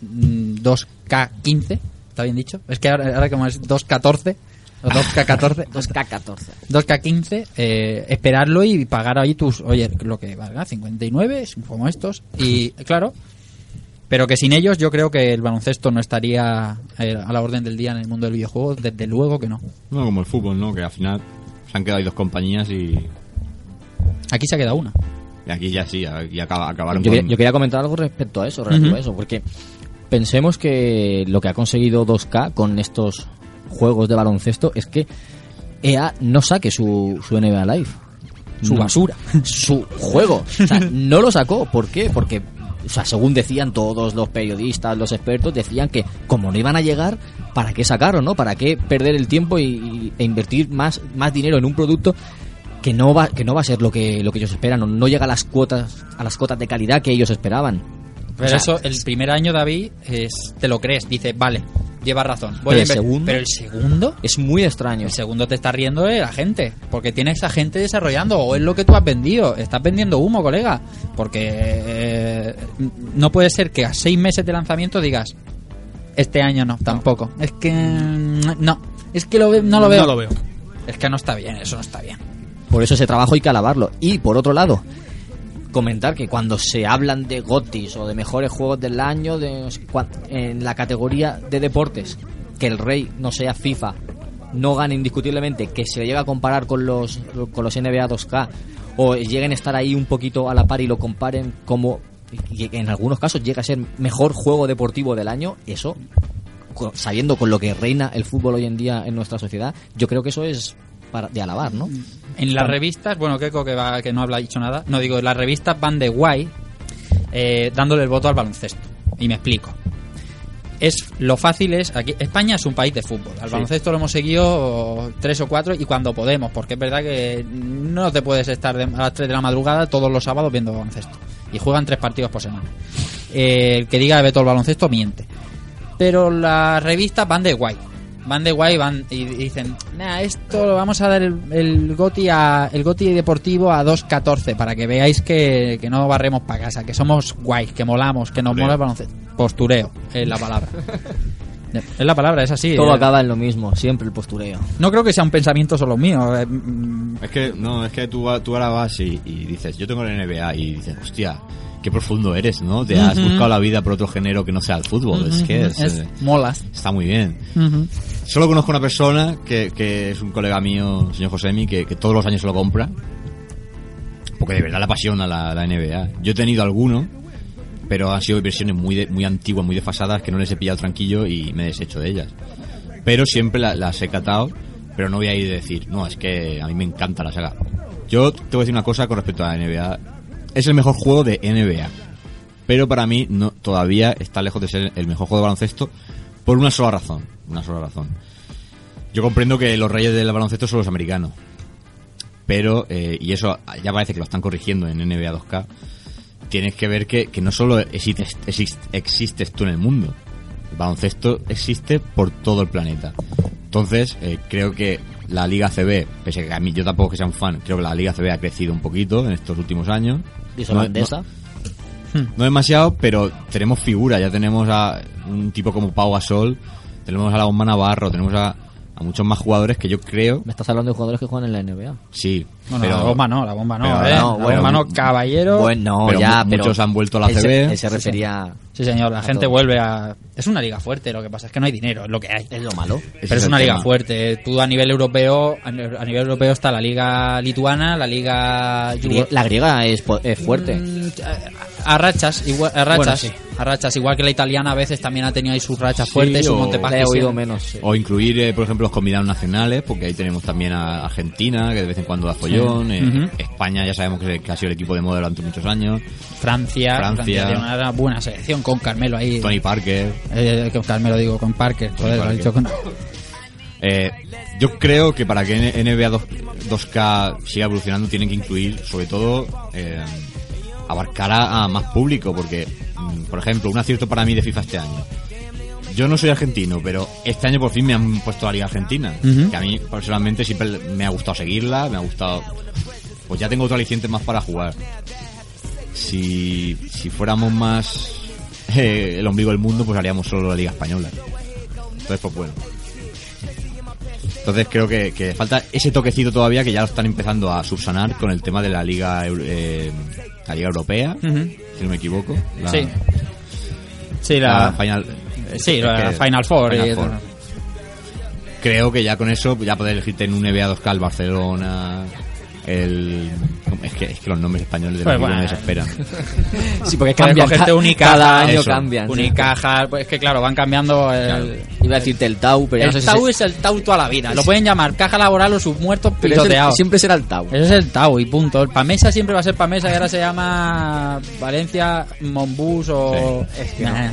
mm, 2K15, ¿está bien dicho? Es que ahora, ahora como es 2K14 o 2K14, 2K14. 2K15, eh, esperarlo y pagar ahí tus, oye, lo que valga, 59, como estos. Y claro, pero que sin ellos yo creo que el baloncesto no estaría eh, a la orden del día en el mundo del videojuego, desde luego que no. No como el fútbol, ¿no? Que al final se han quedado ahí dos compañías y, Aquí se ha quedado una. y aquí ya sí, y acaba, acabaron Yo, con... yo quería comentar algo respecto a eso, relativo a eso, porque pensemos que lo que ha conseguido 2K con estos juegos de baloncesto es que EA no saque su, su NBA Live. Su No. basura. Su juego. O sea, no lo sacó. ¿Por qué? Porque, o sea, según decían todos los periodistas, los expertos, decían que como no iban a llegar, ¿para qué sacarlo, no? ¿Para qué perder el tiempo y, y- e invertir más, más dinero en un producto que no va que no va a ser lo que lo que ellos esperan o no llega a las cuotas a las cuotas de calidad que ellos esperaban Pero O sea, eso, el primer año, David, es, te lo crees, dice, vale, lleva razón. Pero voy a el segundo- Pero el segundo, es muy extraño el segundo te está riendo de la gente, porque tienes a gente desarrollando, o es lo que tú has vendido, estás vendiendo humo, colega, porque eh, no puede ser que a seis meses de lanzamiento digas, este año no, tampoco. Es que mm, no, es que lo ve- no lo veo. No lo veo. Es que no está bien, eso no está bien. por eso ese trabajo hay que alabarlo y por otro lado comentar que cuando se hablan de GOTIS o de mejores juegos del año de en la categoría de deportes que el rey no sea FIFA no gane indiscutiblemente que se llegue a comparar con los con los NBA 2K o lleguen a estar ahí un poquito a la par y lo comparen como en algunos casos llega a ser mejor juego deportivo del año eso sabiendo con lo que reina el fútbol hoy en día en nuestra sociedad yo creo que eso es para, de alabar, ¿no? En las revistas, bueno, Keiko que, va, que no habla dicho nada, no digo, las revistas van de guay eh, dándole el voto al baloncesto. Y me explico. Es lo fácil es aquí España es un país de fútbol. Al baloncesto lo hemos seguido tres o cuatro y cuando podemos, porque es verdad que no te puedes estar de- a las 3 de la madrugada todos los sábados viendo baloncesto. Y juegan tres partidos por semana. Eh, el que diga que ve todo el baloncesto miente. Pero las revistas van de guay. Van de guay van y dicen, nah, esto lo vamos a dar el, el Goti a, el Goti deportivo a 2.14 para que veáis que, que no barremos para casa, que somos guays, que molamos, que nos Postureo. mola el baloncesto. Postureo, es la palabra. es la palabra, es así. Todo eh. acaba en lo mismo, siempre el postureo. No creo que sea un pensamiento solo mío. eh, mm, Es que, no, es que tú, tú ahora vas y, y dices, yo tengo el NBA y dices, hostia, qué profundo eres, ¿no? Te has buscado la vida por otro género que no sea el fútbol. es que es, es- eh, molas. está muy bien. Ujú. Solo conozco una persona que, es un colega mío, señor Josemi, que, todos los años se lo compra. Porque de verdad le apasiona la, la NBA. Yo he tenido alguno, pero han sido versiones muy, de- muy antiguas, muy desfasadas, que no les he pillado tranquillo y me he deshecho de ellas. Pero siempre la- las he catado, pero no voy a ir a decir, no, es que a mí me encanta la saga. Yo te voy a decir una cosa con respecto a la NBA. Es el mejor juego de NBA. Pero para mí no, todavía está lejos de ser el mejor juego de baloncesto por una sola razón. Una sola razón. Yo comprendo que los reyes del baloncesto son los americanos. Pero, eh, y eso ya parece que lo están corrigiendo en NBA 2K, tienes que ver que, que no solo existes, exist- existes tú en el mundo, el baloncesto existe por todo el planeta. Entonces, eh, creo que la Liga CB, pese a que a mí yo tampoco que sea un fan, creo que la Liga CB ha crecido un poquito en estos últimos años. ¿Y No- holandesa? no, no demasiado, pero tenemos figura, ya tenemos a un tipo como Pau Gasol, tenemos a la Bomba Navarro, tenemos a, a muchos más jugadores que yo creo, Me estás hablando de jugadores que juegan en la NBA. sí, Bueno, pero la bomba no, la bomba no, pero eh. no, la bueno, bomba no, caballero. Bueno, pero ya, pero muchos han vuelto a la él se- CB. él se refería... Sí, señor, la gente todo. vuelve a... Es una liga fuerte, lo que pasa es que no hay dinero, es lo que hay. Es lo malo. Ese Pero es una liga tema. fuerte. Tú a nivel europeo, a nivel europeo está la liga lituana, la liga La griega es, po- es fuerte. A rachas, igual, a rachas, Bueno, sí. a rachas, igual que la italiana a veces también ha tenido ahí sus rachas Sí, fuertes, su o- Montepaschi La he oído menos. sí. O incluir, eh, por ejemplo, los combinados nacionales, porque ahí tenemos también a Argentina, que de vez en cuando da follón. eh. España ya sabemos que, que ha sido el equipo de moda durante muchos años. Francia, Francia. Francia, tiene una buena selección con Carmelo ahí. Tony Parker. Eh, con Carmelo digo, con Parker, joder, lo he Parker. dicho con- Eh, yo creo que para que NBA 2, 2K siga evolucionando tienen que incluir, sobre todo, eh, abarcar a, más público, porque, mm, por ejemplo, un acierto para mí de FIFA este año. Yo no soy argentino, pero este año por fin me han puesto la Liga Argentina, que a mí personalmente siempre me ha gustado seguirla, me ha gustado... Pues ya tengo otro aliciente más para jugar. Si, si fuéramos más eh, el ombligo del mundo, pues haríamos solo la Liga Española. Entonces, pues bueno. Entonces creo que, que falta ese toquecito todavía que ya lo están empezando a subsanar con el tema de la Liga eh, la Liga Europea, si no me equivoco. La, Sí. Sí, la la, Final, sí, la que- Final Four. Final y- Four. Creo que ya con eso ya poder elegirte en un NBA 2K el Barcelona, el... Es que, es que los nombres españoles de los Pues equipos me bueno. desesperan. Sí, porque cambian. ca- Unicaja, Cada año eso. cambian. sí. Unicaja, pues es que claro, van cambiando el... Claro. Iba a decirte el Tau, pero ya no El sé si Tau se- es el Tau toda la vida. Lo pueden llamar caja laboral o sus muertos pero es el- pisoteados. siempre será el Tau. Ese es el Tau y punto. El Pamesa siempre va a ser Pamesa y ahora se llama Valencia, Monbus o... Nah,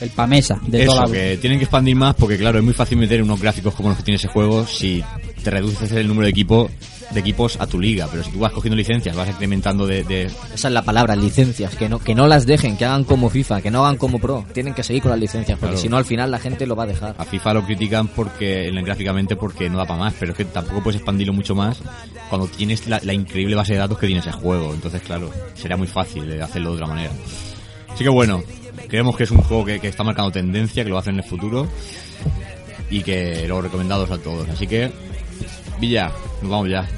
el Pamesa de toda Eso, la vida. que tienen que expandir más porque claro, es muy fácil meter unos gráficos como los que tiene ese juego si te reduces el número de equipo de equipos a tu liga, pero si tú vas cogiendo licencias, vas incrementando de, de- Esa es la palabra, licencias. Que no, que no las dejen, que hagan como FIFA, que no hagan como Pro. Tienen que seguir con las licencias, porque Claro. si no, al final la gente lo va a dejar. a FIFA lo critican porque gráficamente porque no da para más, pero es que tampoco puedes expandirlo mucho más cuando tienes la, la increíble base de datos que tiene ese juego. Entonces, claro, sería muy fácil hacerlo de otra manera. Así que bueno, creemos que es un juego que, que está marcando tendencia, que lo va a hacer en el futuro y que lo recomendados a todos. Así que, Villa, nos vamos ya.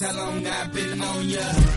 Tell 'em I've been on ya?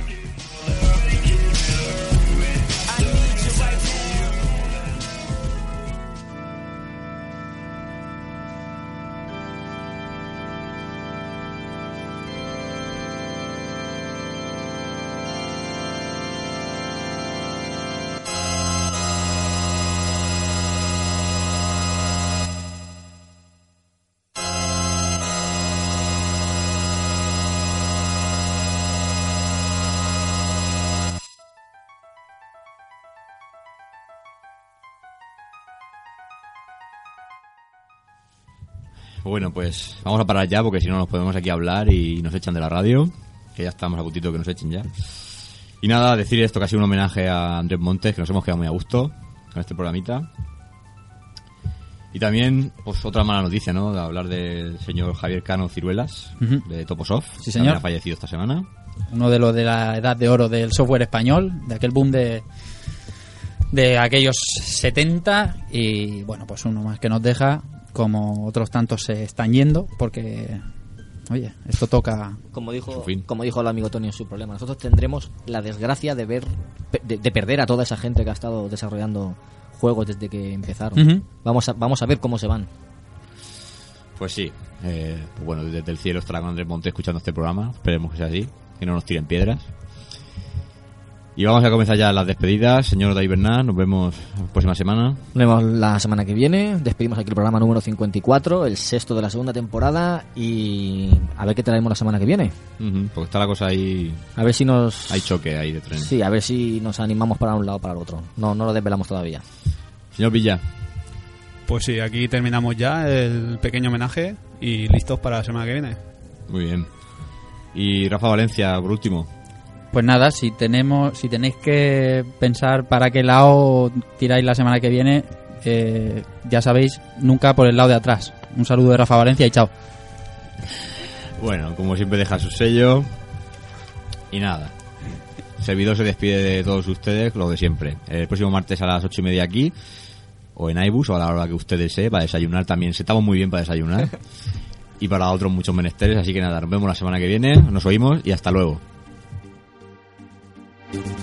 Bueno, pues vamos a parar ya porque si no nos podemos aquí hablar y nos echan de la radio, que ya estamos a puntito que nos echen ya. Y nada, decir esto sido un homenaje a Andrés Montes, que nos hemos quedado muy a gusto con este programita. Y también, pues otra mala noticia, ¿no? De hablar del señor Javier Cano Ciruelas, de Toposoft. Sí, También señor. ha fallecido esta semana. Uno de los de la edad de oro del software español, de aquel boom de, de aquellos 70. Y bueno, pues uno más que nos deja, como otros tantos se están yendo, porque, oye, esto toca. Como dijo, como dijo el amigo Tony en su problema, nosotros tendremos la desgracia de ver de, de perder a toda esa gente que ha estado desarrollando juegos desde que empezaron. Vamos a vamos a ver cómo se van. Pues sí, eh, pues bueno, desde el cielo estará con Andrés Montes escuchando este programa. Esperemos que sea así, que no nos tiren piedras. Y vamos a comenzar ya las despedidas. Señor David Bernard, nos vemos la próxima semana. Nos vemos la semana que viene. Despedimos aquí el programa número 54, el sexto de la segunda temporada. Y a ver qué traemos la semana que viene. Porque está la cosa ahí. A ver si nos. Hay choque ahí de tren. Sí, a ver si nos animamos para un lado o para el otro. No, no lo desvelamos todavía. Señor Villa, Pues sí, aquí terminamos ya el pequeño homenaje y listos para la semana que viene. muy bien. Y Rafa Valencia, por último. Pues nada, si tenemos, si tenéis que pensar para qué lado tiráis la semana que viene, eh, ya sabéis, nunca por el lado de atrás. Un saludo de Rafa Valencia y chao. Bueno, como siempre deja su sello. Y nada. El servidor se despide de todos ustedes, lo de siempre. El próximo martes a las ocho y media aquí, o en iBus, o a la hora que ustedes desee, para desayunar también. Estamos muy bien para desayunar. y para otros muchos menesteres, así que nada, nos vemos la semana que viene, nos oímos y hasta luego. Thank you.